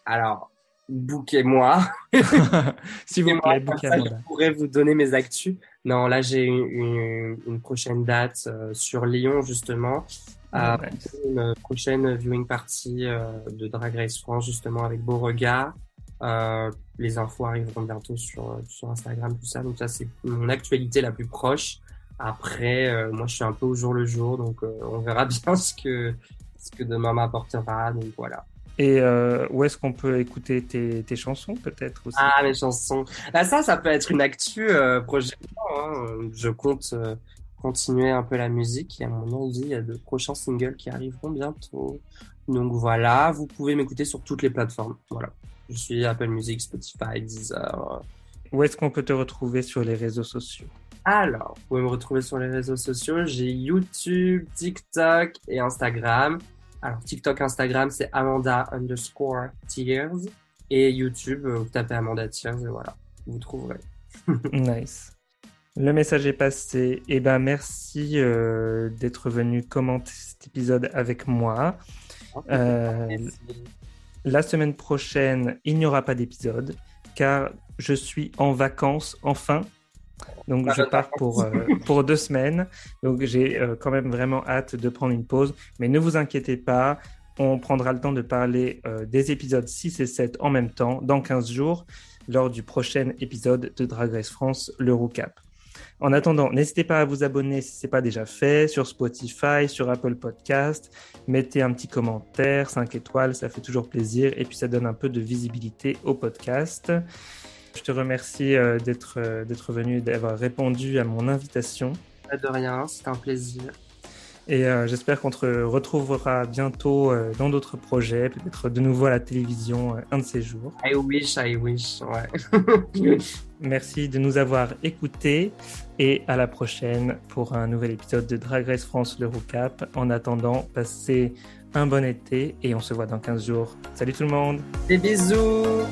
Alors, bouquez-moi. S'il vous plaît, bouquez-moi. Je pourrais vous donner mes actus. Non, là, j'ai une, une, prochaine date euh, sur Lyon, justement. Ah, une prochaine viewing party euh, de Drag Race France, justement, avec Beauregard. Euh, les infos arriveront bientôt sur, sur Instagram, tout ça. Donc ça, c'est mon actualité la plus proche. Après, euh, moi, je suis un peu au jour le jour, donc euh, on verra bien ce que, ce que demain m'apportera. Donc voilà. Et euh, où est-ce qu'on peut écouter tes, tes chansons, peut-être aussi? Ah, mes chansons. Bah, ça, ça peut être une actu prochainement. Hein. Je compte continuer un peu la musique. Et à mon avis, il y a de prochains singles qui arriveront bientôt. Donc voilà, vous pouvez m'écouter sur toutes les plateformes. Voilà. Je suis Apple Music, Spotify, Deezer. Où est-ce qu'on peut te retrouver sur les réseaux sociaux? Alors, vous pouvez me retrouver sur les réseaux sociaux. J'ai YouTube, TikTok et Instagram. Alors, TikTok, Instagram, c'est Amanda underscore Tears. Et YouTube, vous tapez Amanda Tears et voilà, vous trouverez. nice. Le message est passé. Eh ben, merci euh, d'être venu commenter cet épisode avec moi. Euh, la semaine prochaine, il n'y aura pas d'épisode car je suis en vacances enfin donc je pars pour, euh, pour deux semaines. Donc j'ai euh, quand même vraiment hâte de prendre une pause. Mais ne vous inquiétez pas, on prendra le temps de parler euh, des épisodes 6 et 7 en même temps, dans 15 jours, lors du prochain épisode de Drag Race France, l'Eurocap. En attendant, n'hésitez pas à vous abonner si ce n'est pas déjà fait sur Spotify, sur Apple Podcast. Mettez un petit commentaire, 5 étoiles, ça fait toujours plaisir. Et puis ça donne un peu de visibilité au podcast. Je te remercie euh, d'être euh, d'être venu et d'avoir répondu à mon invitation. Pas de rien, c'est un plaisir. Et euh, j'espère qu'on te retrouvera bientôt dans d'autres projets, peut-être de nouveau à la télévision un de ces jours. I wish, I wish, ouais. Merci de nous avoir écoutés et à la prochaine pour un nouvel épisode de Drag Race France le Recap. En attendant, passez un bon été et on se voit dans 15 jours. Salut tout le monde. Des bisous.